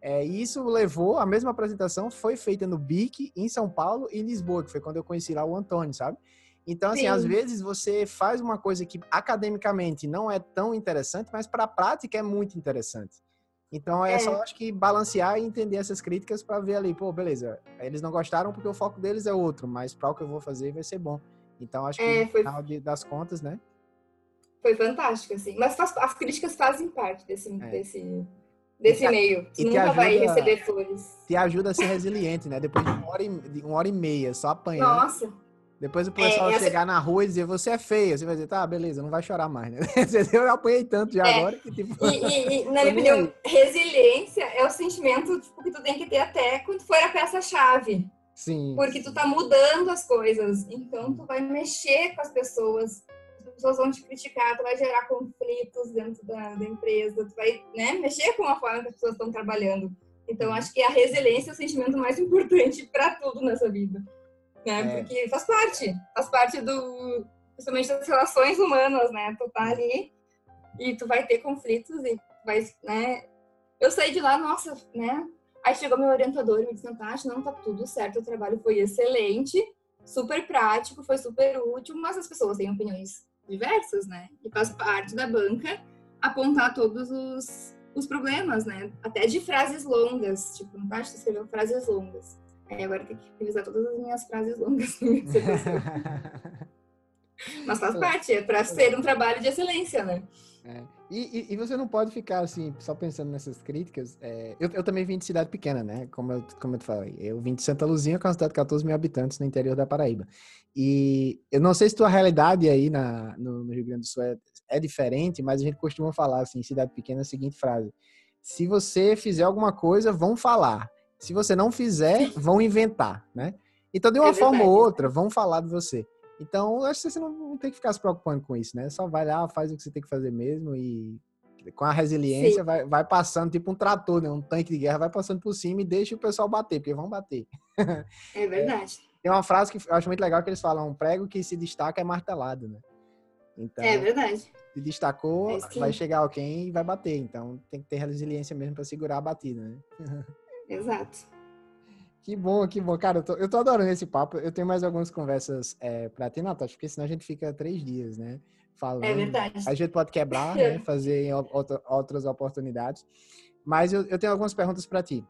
É, isso levou, a mesma apresentação foi feita no BIC, em São Paulo e Lisboa, que foi quando eu conheci lá o Antônio, sabe? Então, assim, Sim. às vezes você faz uma coisa que academicamente não é tão interessante, mas para a prática é muito interessante. Então é, é, só acho que balancear e entender essas críticas para ver ali, pô, beleza, eles não gostaram porque o foco deles é outro, mas para o que eu vou fazer vai ser bom. Então acho que é, foi... no final de, das contas, né? Foi fantástico, assim. Mas faz, as críticas fazem parte desse, é. desse, desse meio. Tu nunca ajuda, vai receber flores. Te ajuda a ser resiliente, né? Depois de uma hora e, uma hora e meia só apanhando. Nossa. Depois o pessoal é, chegar na rua e dizer, você é feia. Você vai dizer, tá, beleza, não vai chorar mais, né? <laughs> Eu apanhei tanto já é. agora que, tipo... E, e, e na minha opinião, resiliência é o sentimento tipo, que tu tem que ter até quando for a peça-chave. Sim. Porque tu tá mudando as coisas. Então, tu vai mexer com as pessoas. As pessoas vão te criticar, tu vai gerar conflitos dentro da, da empresa. Tu vai né, mexer com a forma que as pessoas estão trabalhando. Então, acho que a resiliência é o sentimento mais <laughs> importante para tudo nessa vida né? É. Porque faz parte, faz parte do, principalmente das relações humanas, né? Tu tá ali e tu vai ter conflitos e vai, né? Eu saí de lá, nossa, né? Aí chegou meu orientador e me disse, Natasha, não tá tudo certo, o trabalho foi excelente, super prático, foi super útil, mas as pessoas têm opiniões diversas, né? E faz parte da banca apontar todos os, os problemas, né? Até de frases longas, tipo, Natasha escreveu frases longas. Aí agora tem que revisar todas as minhas frases longas. <laughs> Mas faz parte, é para ser um trabalho de excelência, né? É. E, e, e, você não pode ficar assim, só pensando nessas críticas. É, eu, eu, também vim de cidade pequena, né? Como eu, como eu te falei. Eu vim de Santa Luzia, que é uma cidade de 14 mil habitantes no interior da Paraíba. E eu não sei se tua realidade aí na, no, no Rio Grande do Sul é, é, diferente, mas a gente costuma falar assim, em cidade pequena, a seguinte frase. Se você fizer alguma coisa, vão falar. Se você não fizer, vão inventar, né? Então, de uma é forma ou outra, vão falar de você. Então, acho que você não tem que ficar se preocupando com isso, né? Só vai lá, faz o que você tem que fazer mesmo e com a resiliência vai, vai, passando, tipo um trator, né? Um tanque de guerra vai passando por cima e deixa o pessoal bater, porque vão bater. É <laughs> verdade. É, tem uma frase que eu acho muito legal que eles falam, um prego que se destaca é martelado, né? Então, é verdade. Se destacou, é vai chegar alguém e vai bater. Então, tem que ter resiliência mesmo para segurar a batida, né? <laughs> Exato. Que bom, que bom. Cara, eu tô, eu tô adorando esse papo. Eu tenho mais algumas conversas é, para ter, Natasha, porque senão a gente fica três dias, né? Falando. É verdade. A gente pode quebrar, né? <laughs> Fazer outra, outras oportunidades. Mas eu, eu tenho algumas perguntas para ti.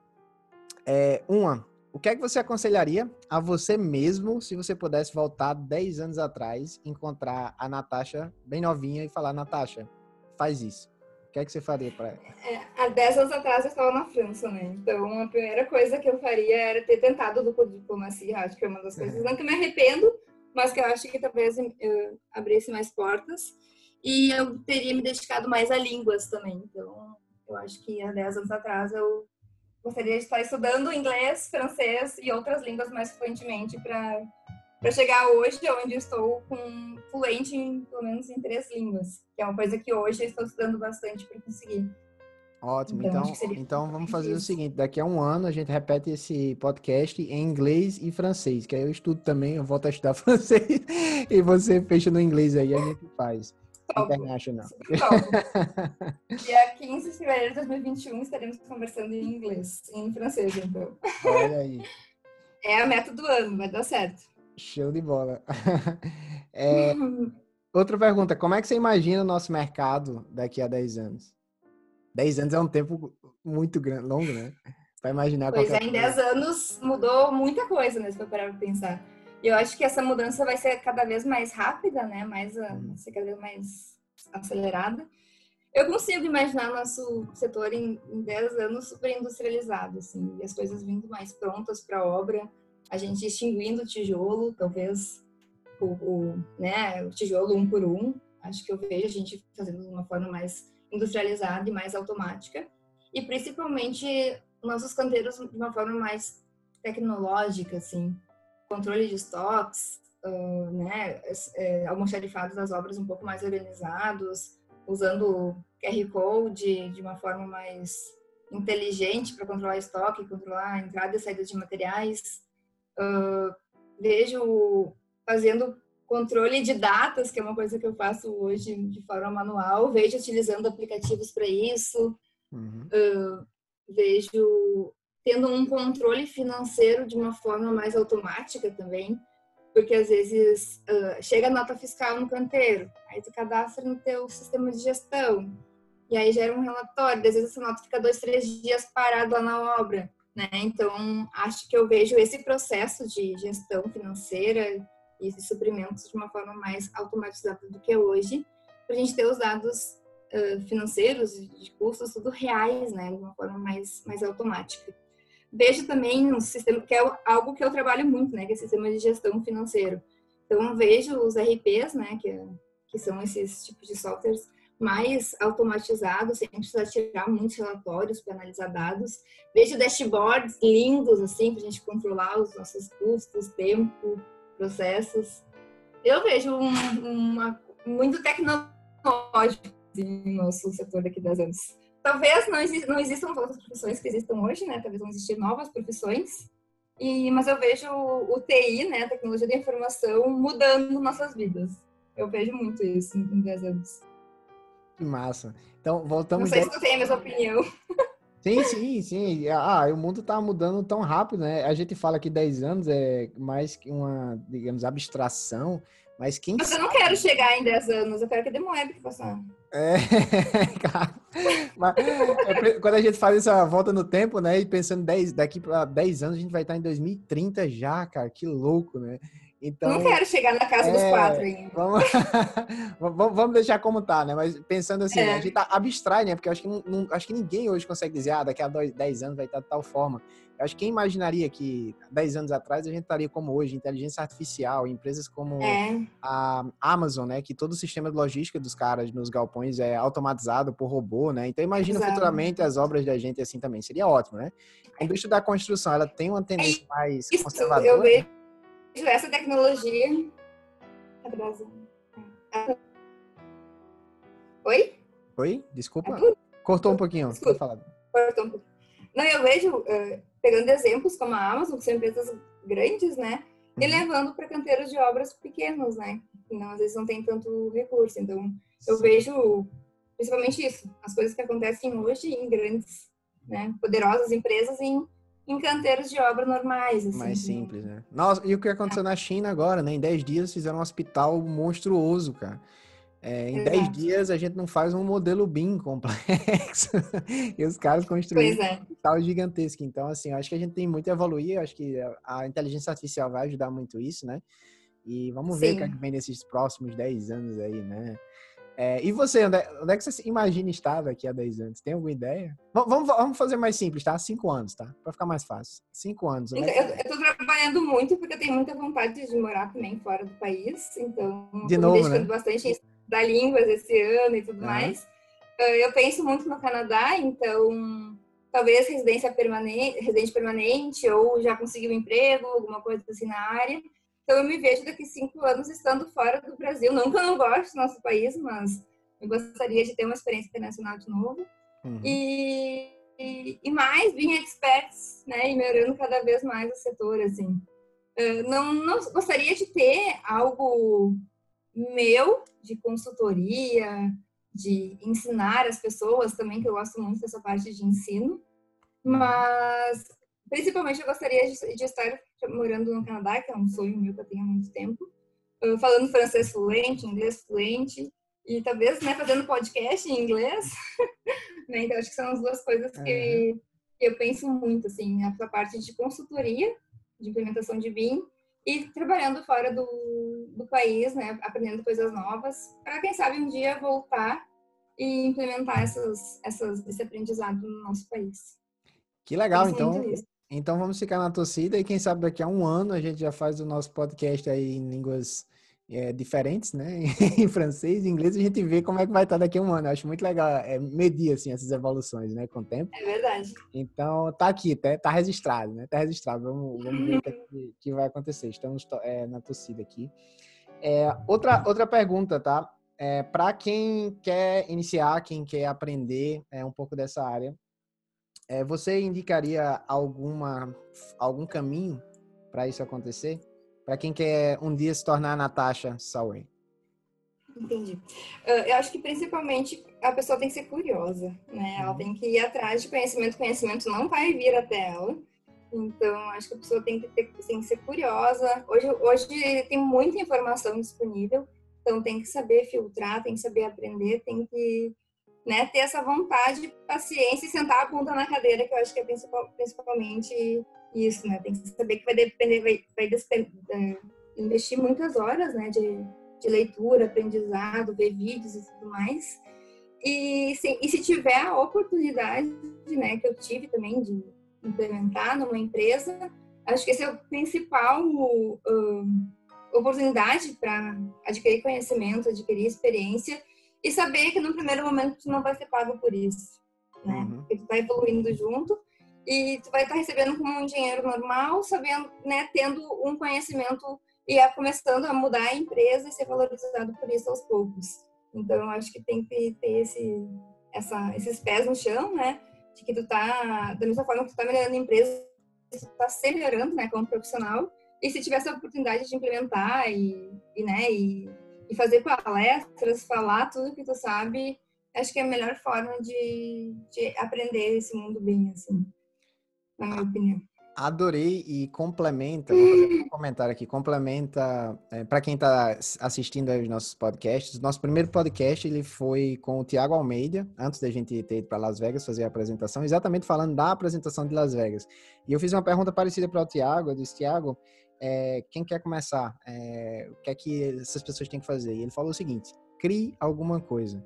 É, uma, o que é que você aconselharia a você mesmo se você pudesse voltar 10 anos atrás, encontrar a Natasha bem novinha e falar, Natasha, faz isso? Que é que você faria para ela? É, há 10 anos atrás eu estava na França, né? Então a primeira coisa que eu faria era ter tentado dupla diplomacia. Acho que é uma das coisas. Não que me arrependo, mas que eu acho que talvez eu abrisse mais portas. E eu teria me dedicado mais a línguas também. Então eu acho que há 10 anos atrás eu gostaria de estar estudando inglês, francês e outras línguas mais fluentemente para para chegar hoje onde estou com fluente em pelo menos em três línguas, que é uma coisa que hoje eu estou estudando bastante para conseguir. Ótimo, então, então, então vamos fazer isso. o seguinte, daqui a um ano a gente repete esse podcast em inglês e francês, que aí eu estudo também, eu volto a estudar <laughs> francês e você fecha no inglês aí, a gente faz. International. Dia 15 de fevereiro de 2021 estaremos conversando em inglês, em francês, então. Olha aí. É a meta do ano, vai dar certo. Show de bola. <laughs> É, <laughs> outra pergunta, como é que você imagina o nosso mercado daqui a 10 anos? 10 anos é um tempo muito grande, longo, né? Para imaginar Pois é, em 10 anos mudou muita coisa, né? Se for parar para pensar. E eu acho que essa mudança vai ser cada vez mais rápida, né? Mais, ser cada vez mais acelerada. Eu consigo imaginar nosso setor em, em 10 anos super industrializado, assim, e as coisas vindo mais prontas para obra a gente extinguindo o tijolo, talvez o, o, né, o tijolo um por um. Acho que eu vejo a gente fazendo de uma forma mais industrializada e mais automática. E principalmente nossos canteiros de uma forma mais tecnológica, assim, controle de estoques, uh, né, é, almoxarifados das obras um pouco mais organizados, usando QR Code de uma forma mais inteligente para controlar estoque, controlar a entrada e saída de materiais, Uh, vejo fazendo controle de datas, que é uma coisa que eu faço hoje de forma manual, vejo utilizando aplicativos para isso, uhum. uh, vejo tendo um controle financeiro de uma forma mais automática também. Porque às vezes uh, chega a nota fiscal no canteiro, aí tu cadastra no teu sistema de gestão, e aí gera um relatório, às vezes essa nota fica dois, três dias parado lá na obra, né? Então, acho que eu vejo esse processo de gestão financeira e de suprimentos de uma forma mais automatizada do que hoje, para a gente ter os dados uh, financeiros de custos tudo reais, né? De uma forma mais, mais automática. Vejo também um sistema que é algo que eu trabalho muito, né? Que é o sistema de gestão financeiro. Então, vejo os RPs, né? Que, que são esses tipos de softwares mais automatizados, sem precisar tirar muitos relatórios para analisar dados. Vejo dashboards lindos, assim, para a gente controlar os nossos custos, tempo, processos. Eu vejo um, uma, muito tecnológico no nosso setor daqui das anos. Talvez não, exist, não existam outras profissões que existam hoje, né? Talvez vão existir novas profissões. E, mas eu vejo o TI, né, a tecnologia da informação, mudando nossas vidas. Eu vejo muito isso em 10 anos. Que massa. Então, voltamos... Não sei se tu tem a mesma opinião. Sim, sim, sim. Ah, o mundo está mudando tão rápido, né? A gente fala que 10 anos é mais que uma, digamos, abstração, mas quem Mas eu não quero chegar em 10 anos, eu quero que demore que passar. É, <laughs> cara. Mas, é, quando a gente faz essa volta no tempo, né? E pensando 10, daqui para 10 anos, a gente vai estar em 2030 já, cara. Que louco, né? Então, não quero chegar na casa é, dos quatro ainda. Vamos, <laughs> vamos deixar como tá, né? Mas pensando assim, é. a gente tá abstrai, né? Porque eu acho que, não, não, acho que ninguém hoje consegue dizer, ah, daqui a dois, 10 anos vai estar de tal forma. Eu acho que quem imaginaria que 10 anos atrás a gente estaria como hoje, inteligência artificial, empresas como é. a Amazon, né? Que todo o sistema de logística dos caras nos galpões é automatizado por robô, né? Então imagina Exato. futuramente as obras da gente assim também. Seria ótimo, né? A indústria da construção, ela tem uma tendência mais Isso, conservadora. Eu vejo essa tecnologia. Oi? Oi? Desculpa. Cortou um pouquinho. Desculpa. Cortou um pouquinho. Não, eu vejo, uh, pegando exemplos como a Amazon, que são empresas grandes, né? E uhum. levando para canteiros de obras pequenos, né? Que não, às vezes não tem tanto recurso. Então, eu Sim. vejo principalmente isso. As coisas que acontecem hoje em grandes, né, poderosas empresas em em canteiros de obra normais. Assim, Mais simples, né? Nossa, e o que aconteceu na China agora, né? Em 10 dias fizeram um hospital monstruoso, cara. É, em 10 dias a gente não faz um modelo BIM complexo. <laughs> e os caras construíram é. um hospital gigantesco. Então, assim, eu acho que a gente tem muito a evoluir. Eu acho que a inteligência artificial vai ajudar muito isso, né? E vamos Sim. ver o que, é que vem nesses próximos 10 anos aí, né? É, e você, onde é, onde é, que você imagina estar daqui a 10 anos? Tem alguma ideia? Vamos, vamos fazer mais simples, tá? 5 anos, tá? Para ficar mais fácil. 5 anos. Então, eu, eu tô trabalhando muito porque eu tenho muita vontade de morar também fora do país. Então, de novo, me né? bastante da línguas esse ano e tudo uhum. mais. Ah, eu penso muito no Canadá, então talvez residência permanente, residente permanente ou já conseguir um emprego, alguma coisa assim na área. Então, eu me vejo daqui cinco anos estando fora do Brasil. Não que eu não goste do nosso país, mas eu gostaria de ter uma experiência internacional de novo. Uhum. E, e, e, mais, vir experts, né? E melhorando cada vez mais o setor, assim. Eu não, não gostaria de ter algo meu de consultoria, de ensinar as pessoas também, que eu gosto muito dessa parte de ensino. Uhum. Mas, principalmente, eu gostaria de, de estar morando no Canadá, que é um sonho meu que eu tenho há muito tempo, falando francês fluente, inglês fluente, e talvez né, fazendo podcast em inglês. <laughs> né? Então, acho que são as duas coisas que, que eu penso muito, assim, essa parte de consultoria, de implementação de BIM, e trabalhando fora do, do país, né, aprendendo coisas novas, para quem sabe um dia voltar e implementar essas, essas, esse aprendizado no nosso país. Que legal, então. Então vamos ficar na torcida e quem sabe daqui a um ano a gente já faz o nosso podcast aí em línguas é, diferentes, né? <laughs> em francês, em inglês, a gente vê como é que vai estar daqui a um ano. Eu acho muito legal é, medir assim essas evoluções, né, com o tempo. É verdade. Então tá aqui, tá, tá registrado, né? Tá registrado. Vamos, vamos ver o que, que, vai acontecer. Estamos é, na torcida aqui. É, outra outra pergunta, tá? É, para quem quer iniciar, quem quer aprender é, um pouco dessa área, é, você indicaria alguma, algum caminho para isso acontecer? Para quem quer um dia se tornar Natasha Sauer? Entendi. Eu acho que principalmente a pessoa tem que ser curiosa, né? Ela uhum. tem que ir atrás de conhecimento. Conhecimento não vai vir até ela. Então, acho que a pessoa tem que, ter, tem que ser curiosa. Hoje, hoje tem muita informação disponível, então tem que saber filtrar, tem que saber aprender, tem que né, ter essa vontade, paciência e sentar a bunda na cadeira, que eu acho que é principal, principalmente isso, né? Tem que saber que vai depender, vai, vai é, investir muitas horas, né, de, de leitura, aprendizado, ver vídeos e tudo mais. E se, e se tiver a oportunidade, né, que eu tive também de implementar numa empresa, acho que esse é o principal uh, oportunidade para adquirir conhecimento, adquirir experiência e saber que no primeiro momento tu não vai ser pago por isso, né? Uhum. Porque tu tá evoluindo junto e tu vai estar tá recebendo como um dinheiro normal, sabendo, né, tendo um conhecimento e é começando a mudar a empresa e ser valorizado por isso aos poucos. Então, eu acho que tem que ter esse, essa, esses pés no chão, né? De que tu tá, da mesma forma que tu tá melhorando a empresa, tu tá se melhorando, né, como profissional. E se tiver essa oportunidade de implementar e, e né, e fazer palestras, falar tudo que tu sabe, acho que é a melhor forma de, de aprender esse mundo bem, assim, na minha opinião. Adorei e complementa, vou fazer um comentário aqui, complementa, é, para quem está assistindo aos nossos podcasts, nosso primeiro podcast ele foi com o Tiago Almeida, antes da gente ter ido para Las Vegas fazer a apresentação, exatamente falando da apresentação de Las Vegas. E eu fiz uma pergunta parecida para o Tiago, eu disse, Tiago, é, quem quer começar? É, o que é que essas pessoas têm que fazer? E ele falou o seguinte: crie alguma coisa.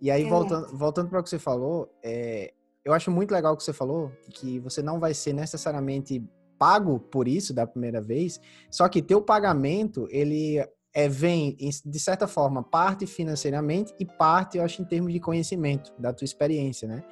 E aí, é. voltando, voltando para o que você falou, é, eu acho muito legal o que você falou, que você não vai ser necessariamente pago por isso da primeira vez, só que teu pagamento, ele é, vem, de certa forma, parte financeiramente e parte, eu acho, em termos de conhecimento, da tua experiência, né?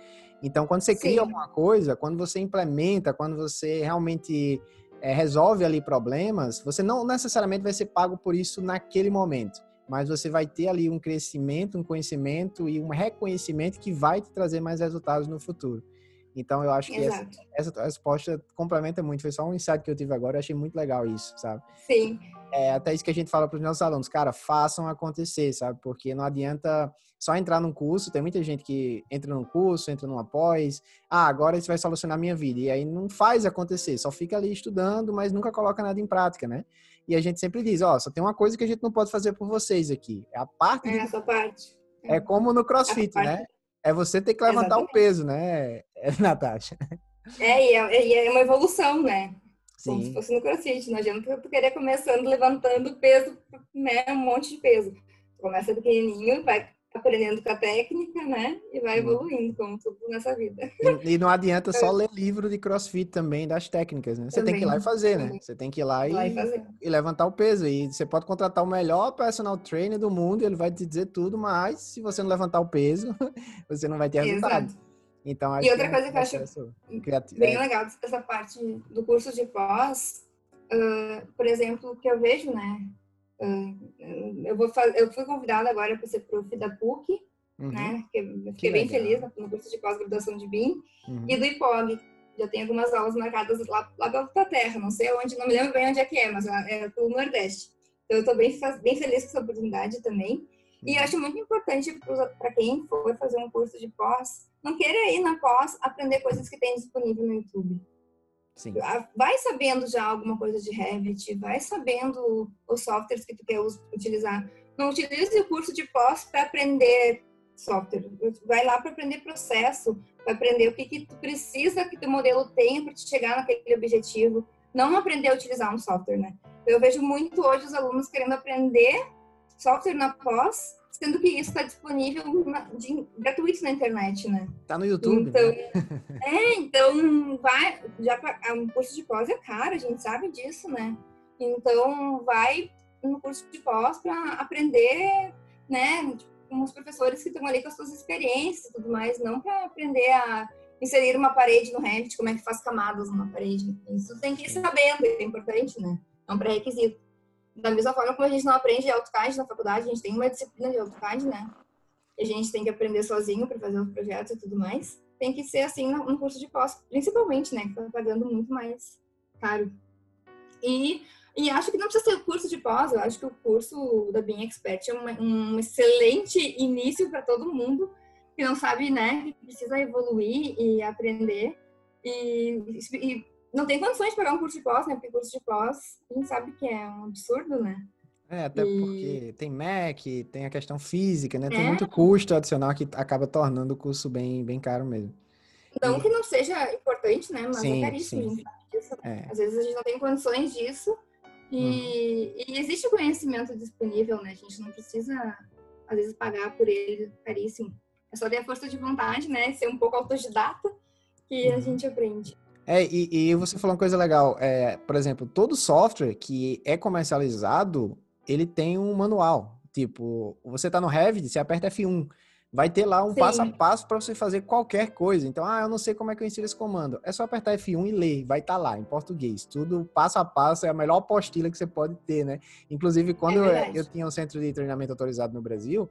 Então, quando você Sim. cria alguma coisa, quando você implementa, quando você realmente é, resolve ali problemas, você não necessariamente vai ser pago por isso naquele momento, mas você vai ter ali um crescimento, um conhecimento e um reconhecimento que vai te trazer mais resultados no futuro. Então, eu acho que essa, essa, resposta complementa muito. Foi só um insight que eu tive agora. Eu achei muito legal isso, sabe? Sim. É até isso que a gente fala para os nossos alunos. Cara, façam acontecer, sabe? Porque não adianta só entrar num curso. Tem muita gente que entra num curso, entra num após. Ah, agora isso vai solucionar a minha vida. E aí não faz acontecer. Só fica ali estudando, mas nunca coloca nada em prática, né? E a gente sempre diz, ó, só tem uma coisa que a gente não pode fazer por vocês aqui. É a parte... É, essa parte. É como no crossfit, né? É você ter que levantar Exatamente. o peso, né, <laughs> Natasha? É, e é, é uma evolução, né? Sim. Como se fosse no crossfit. Não adianta tu querer começando levantando peso, né? Um monte de peso. Começa pequenininho, vai aprendendo com a técnica, né? E vai evoluindo, como tudo nessa vida. E, e não adianta só <laughs> ler livro de crossfit também, das técnicas, né? Você também, tem que ir lá e fazer, né? Você tem que ir lá, e, e, levantar o peso. E você pode contratar o melhor personal trainer do mundo, ele vai te dizer tudo, mas se você não levantar o peso, <laughs> você não vai ter resultado. Exato. Então, e outra que coisa que eu acho criativo. bem é. legal dessa parte do curso de pós, uh, por exemplo, que eu vejo, né? Eu, vou fazer, eu fui convidada agora para ser prof da PUC, uhum. né? Fiquei, fiquei bem feliz no curso de pós-graduação de BIM uhum. e do IPOG. Já tem algumas aulas marcadas lá, lá pela terra, não sei onde, não me lembro bem onde é que é, mas é, é pelo Nordeste. Então, eu estou bem, bem feliz com essa oportunidade também. Uhum. E acho muito importante para quem for fazer um curso de pós, não queira ir na pós aprender coisas que tem disponível no YouTube. Sim. Ah, vai sabendo já alguma coisa de Revit, vai sabendo os softwares que tu quer utilizar. Não utilize o curso de pós para aprender software. Vai lá para aprender processo, para aprender o que, que tu precisa que teu modelo tenha para te chegar naquele objetivo. Não aprender a utilizar um software, né? Eu vejo muito hoje os alunos querendo aprender software na pós sendo que isso está disponível na, de, gratuito na internet, né? Tá no YouTube. Então, né? <laughs> é, então vai, já um curso de pós é caro, a gente sabe disso, né? Então vai no curso de pós para aprender, né? Tipo, com os professores que estão ali com as suas experiências e tudo mais, não para aprender a inserir uma parede no Revit, como é que faz camadas numa parede. Isso tem que ir sabendo, é importante, né? É um pré-requisito da mesma forma como a gente não aprende AutoCAD na faculdade, a gente tem uma disciplina de AutoCAD, né? A gente tem que aprender sozinho para fazer os projetos e tudo mais. Tem que ser assim no curso de pós, principalmente, né? Que tá pagando muito mais caro. E, e acho que não precisa ser o curso de pós, eu acho que o curso da Bean Expert é uma, um excelente início para todo mundo que não sabe, né? Que precisa evoluir e aprender. E, e não tem condições de pagar um curso de pós, né? Porque curso de pós, a gente sabe que é um absurdo, né? É, até e... porque tem MEC, tem a questão física, né? Tem é. muito custo adicional que acaba tornando o curso bem, bem caro mesmo. Não e... que não seja importante, né? Mas é sim, é caríssimo, sim. Né? é. Às vezes a gente não tem condições disso. E, hum. e existe conhecimento disponível, né? A gente não precisa, às vezes, pagar por ele caríssimo. É só ter a força de vontade, né? Ser um pouco autodidata que a uhum. gente aprende. É, e, e, você falou uma coisa legal. É, por exemplo, todo software que é comercializado, ele tem um manual. Tipo, você está no Revit, você aperta F1. Vai ter lá um Sim. passo a passo para você fazer qualquer coisa. Então, ah, eu não sei como é que eu insiro esse comando. É só apertar F1 e ler. Vai estar tá lá, em português. Tudo passo a passo. É a melhor apostila que você pode ter, né? Inclusive, quando é eu, eu, tinha um centro de treinamento autorizado no Brasil,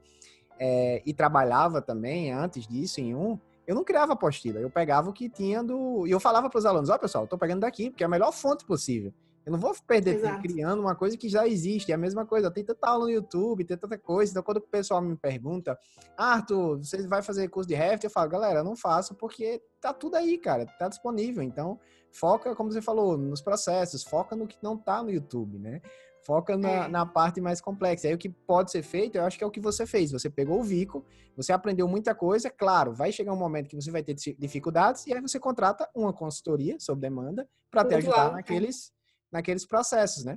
é, e trabalhava também, antes disso, em um, eu não criava apostila, eu pegava o que tinha do. E eu falava para os alunos: ó, oh, pessoal, estou pegando daqui, porque é a melhor fonte possível. Eu não vou perder tempo criando uma coisa que já existe. É a mesma coisa. Tem tanta aula no YouTube, tem tanta coisa. Então, quando o pessoal me pergunta, ah, Arthur, você vai fazer curso de Revit? Eu falo, galera, não faço porque tá tudo aí, cara. Tá disponível. Então, foca, como você falou, nos processos. Foca no que não tá no YouTube, né? Foca na, é. na, parte mais complexa. Aí o que pode ser feito, eu acho que é o que você fez. Você pegou o Vico, você aprendeu muita coisa. Claro, vai chegar um momento que você vai ter dificuldades e aí você contrata uma consultoria sob demanda para te ajudar é. naqueles, naqueles processos, né?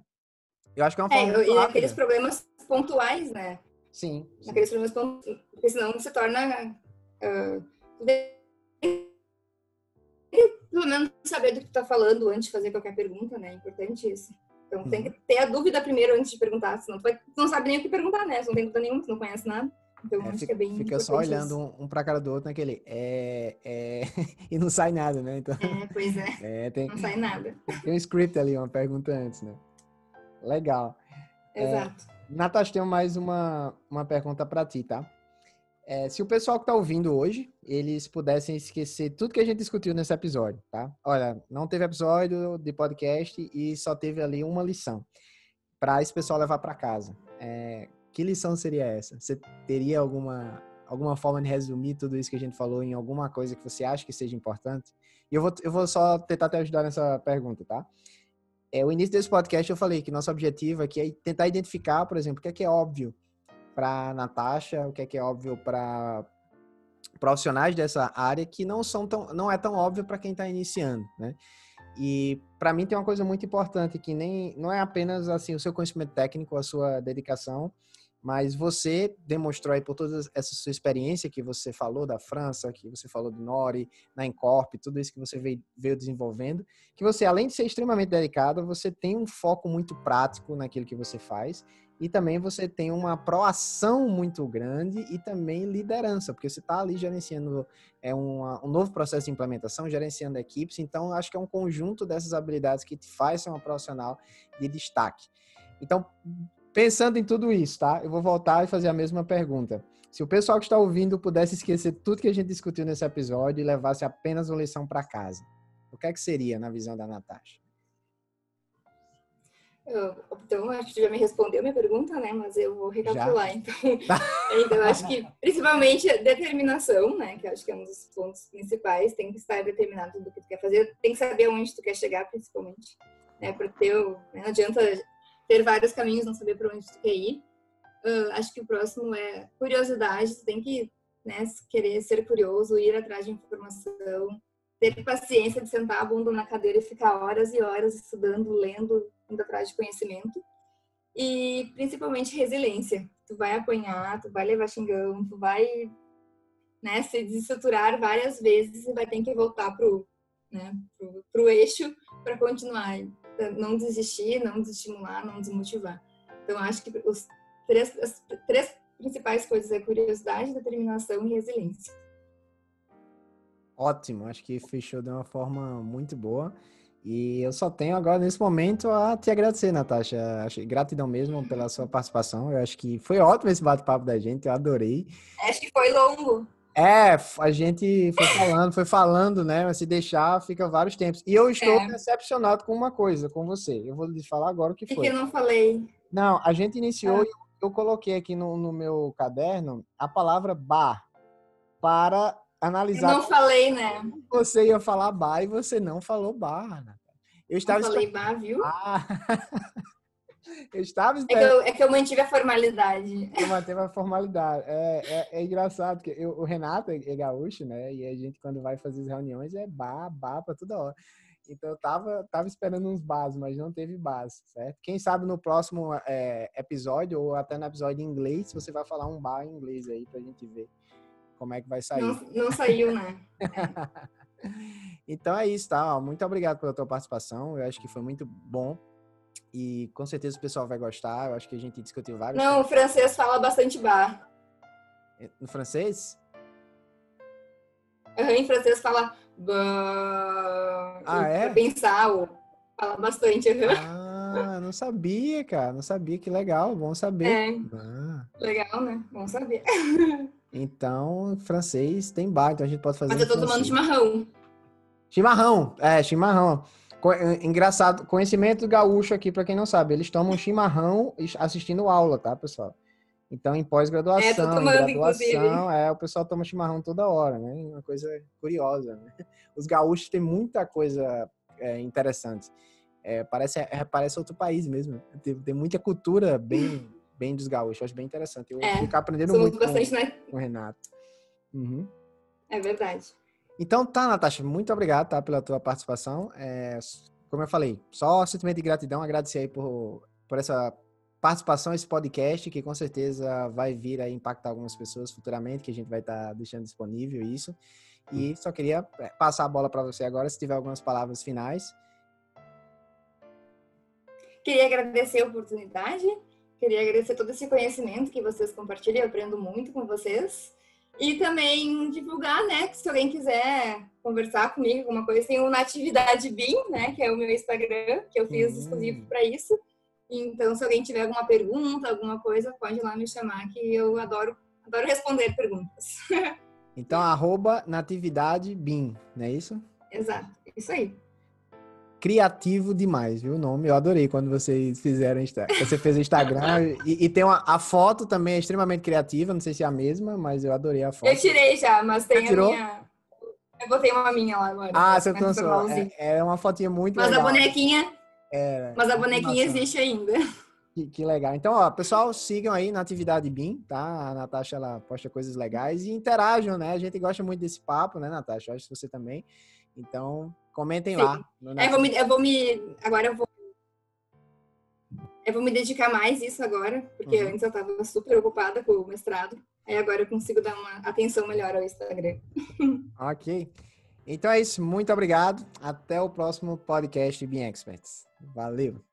Eu acho que é uma forma. É, e aqueles problemas pontuais, né? Sim. sim. Aqueles problemas pontuais, porque senão se torna. Uh, pelo menos saber do que tu tá falando antes de fazer qualquer pergunta, né? É importante isso. Então tem que ter a dúvida primeiro antes de perguntar, senão tu, vai, tu não sabe nem o que perguntar, né? Tu não tem dúvida nenhuma, tu não conhece nada. Então é, fica, é bem Fica só olhando um, um pra cara do outro naquele é, é... <laughs> e não sai nada, né? Então, é, pois é. <laughs> é tem, não sai nada. Tem um script ali, uma pergunta antes, né? Legal. É, Exato. É, Natasha, tenho mais uma, uma pergunta para ti, tá? É, se o pessoal que está ouvindo hoje, eles pudessem esquecer tudo que a gente discutiu nesse episódio, tá? Olha, não teve episódio de podcast e só teve ali uma lição para esse pessoal levar para casa. É, que lição seria essa? Você teria alguma alguma forma de resumir tudo isso que a gente falou em alguma coisa que você acha que seja importante? E eu vou, eu vou só tentar te ajudar nessa pergunta, tá? É, o início desse podcast eu falei que nosso objetivo aqui é tentar identificar, por exemplo, o que é que é óbvio para Natasha, o que é que é óbvio para profissionais dessa área que não são tão, não é tão óbvio para quem está iniciando, né? E para mim tem uma coisa muito importante que nem não é apenas assim o seu conhecimento técnico, a sua dedicação, mas você demonstrou aí por toda essa sua experiência que você falou da França, que você falou do Nori, na Encorp, tudo isso que você veio, veio desenvolvendo, que você, além de ser extremamente dedicado, você tem um foco muito prático naquilo que você faz e também você tem uma proação muito grande e também liderança, porque você está ali gerenciando é uma, um novo processo de implementação, gerenciando equipes, então acho que é um conjunto dessas habilidades que te faz ser uma profissional de destaque. Então, pensando em tudo isso, tá? Eu vou voltar e fazer a mesma pergunta. Se o pessoal que está ouvindo pudesse esquecer tudo que a gente discutiu nesse episódio e levasse apenas uma lição para casa, o que é que seria na visão da Natasha? Então, acho que já me respondeu minha pergunta, né? Mas eu vou recapitular. Então, <laughs> então, acho que principalmente determinação, né? Que acho que é um dos pontos principais. Tem que estar determinado do que tu quer fazer. Tem que saber onde tu quer chegar, principalmente. Né? Para ter, né? não adianta ter vários caminhos, não saber para onde tu quer ir. Uh, acho que o próximo é curiosidade. Tu tem que né, querer ser curioso, ir atrás de informação, ter paciência de sentar a bunda na cadeira e ficar horas e horas estudando, lendo, indo atrás de conhecimento. E principalmente resiliência. Tu vai apanhar, tu vai levar xingão, tu vai né, se desestruturar várias vezes e vai ter que voltar pro, né, pro, pro eixo para continuar. Não desistir, não desestimular, não desmotivar. Então, acho que os três, as três principais coisas é curiosidade, determinação e resiliência. Ótimo, acho que fechou de uma forma muito boa. E eu só tenho agora, nesse momento, a te agradecer, Natasha. Gratidão mesmo pela sua participação. Eu acho que foi ótimo esse bate-papo da gente, eu adorei. Acho que foi longo. É, a gente foi falando, foi falando, né? Mas se deixar, fica vários tempos. E eu estou é. decepcionado com uma coisa, com você. Eu vou lhe falar agora o que foi. que eu não falei? Não, a gente iniciou, ah. eu coloquei aqui no, no meu caderno a palavra bar para analisar. Eu não falei, né? Você ia falar bar e você não falou bar, né? Eu estava Eu falei bah, viu? Ah. <laughs> eu estava É que esperando. eu, é que eu mantive a formalidade. Eu manteve a formalidade. É, é, é engraçado, porque eu- o Renato é gaúcho, né? E a gente, quando vai fazer as reuniões, é bar, bar pra toda hora. Então, eu tava, tava esperando uns bars, mas não teve bars, certo? Quem sabe no próximo é, episódio, ou até no episódio em inglês, você vai falar um bar em inglês aí pra gente ver como é que vai sair. Não, não saiu, né? <laughs> Então é isso, tá? Muito obrigado pela tua participação. Eu acho que foi muito bom. E com certeza o pessoal vai gostar. Eu acho que a gente discutiu vários Não, o francês fala bastante bar. temas. no francês. Aham, Em francês fala. Ah, é? Pensar, fala bastante. aham. Ah, não sabia, cara. Não sabia. Que legal. Bom saber. É, Ah, legal, né? Vamos saber. <laughs> então, francês tem bar, então a gente pode fazer. Mas eu tô tomando francês. chimarrão. Chimarrão, é, chimarrão. É, Engraçado, conhecimento gaúcho aqui, pra quem não sabe, eles tomam chimarrão assistindo aula, tá, pessoal? Então, em É, pós-graduação, em tomando, graduação, é, o pessoal toma chimarrão toda hora, né? Uma coisa curiosa, né? Os gaúchos têm muita coisa é, interessante. É, parece, é, parece outro país mesmo. Tem, tem muita cultura bem, bem dos gaúchos, eu acho bem interessante. Eu É, fico aprendendo Somos muito com, né? com o Renato. Uhum. É verdade. Então tá, Natasha, muito obrigado tá, pela tua participação. É, como eu falei, só sentimento de gratidão, agradecer aí por, por essa participação, esse podcast, que com certeza vai vir a impactar algumas pessoas futuramente, que a gente vai estar deixando disponível isso. E só queria é, passar a bola para você agora, se tiver algumas palavras finais. Queria agradecer a oportunidade, queria agradecer todo esse conhecimento que vocês compartilham, eu aprendo muito com vocês. E também divulgar, né, que se alguém quiser conversar comigo, alguma coisa, tem o Natividade BIM, né, que é o meu Instagram, que eu fiz Hum. exclusivo para isso. Então, se alguém tiver alguma pergunta, alguma coisa, pode ir lá me chamar, que eu adoro, adoro responder perguntas. <laughs> Então, arroba natividade BIM, não é isso? Exato, isso aí. Criativo demais, viu? O nome, eu adorei quando vocês fizeram, você fez o Instagram <laughs> e, e tem uma, a foto também é extremamente criativa, não sei se é a mesma, mas eu adorei a foto. Eu tirei já, mas tem tirou? a minha. Eu botei uma minha lá agora. Ah, você lançou. É, é uma fotinha muito Mas a legal. bonequinha, É, mas a bonequinha Nossa. existe ainda. que, que legal. Então, ó, pessoal, sigam aí na atividade BIM, tá? A Natasha, ela posta coisas legais e interajam, né? A gente gosta muito desse papo, né, Natasha? Eu acho que você também. Então, comentem Sim. lá. É, eu vou me, eu vou me. Agora eu vou. Eu vou me dedicar mais isso agora, porque Uhum. antes eu tava super ocupada com o mestrado. Aí agora eu consigo dar uma atenção melhor ao Instagram. <laughs> Ok. Então é isso. Muito obrigado. Até o próximo podcast BIM Experts. Valeu.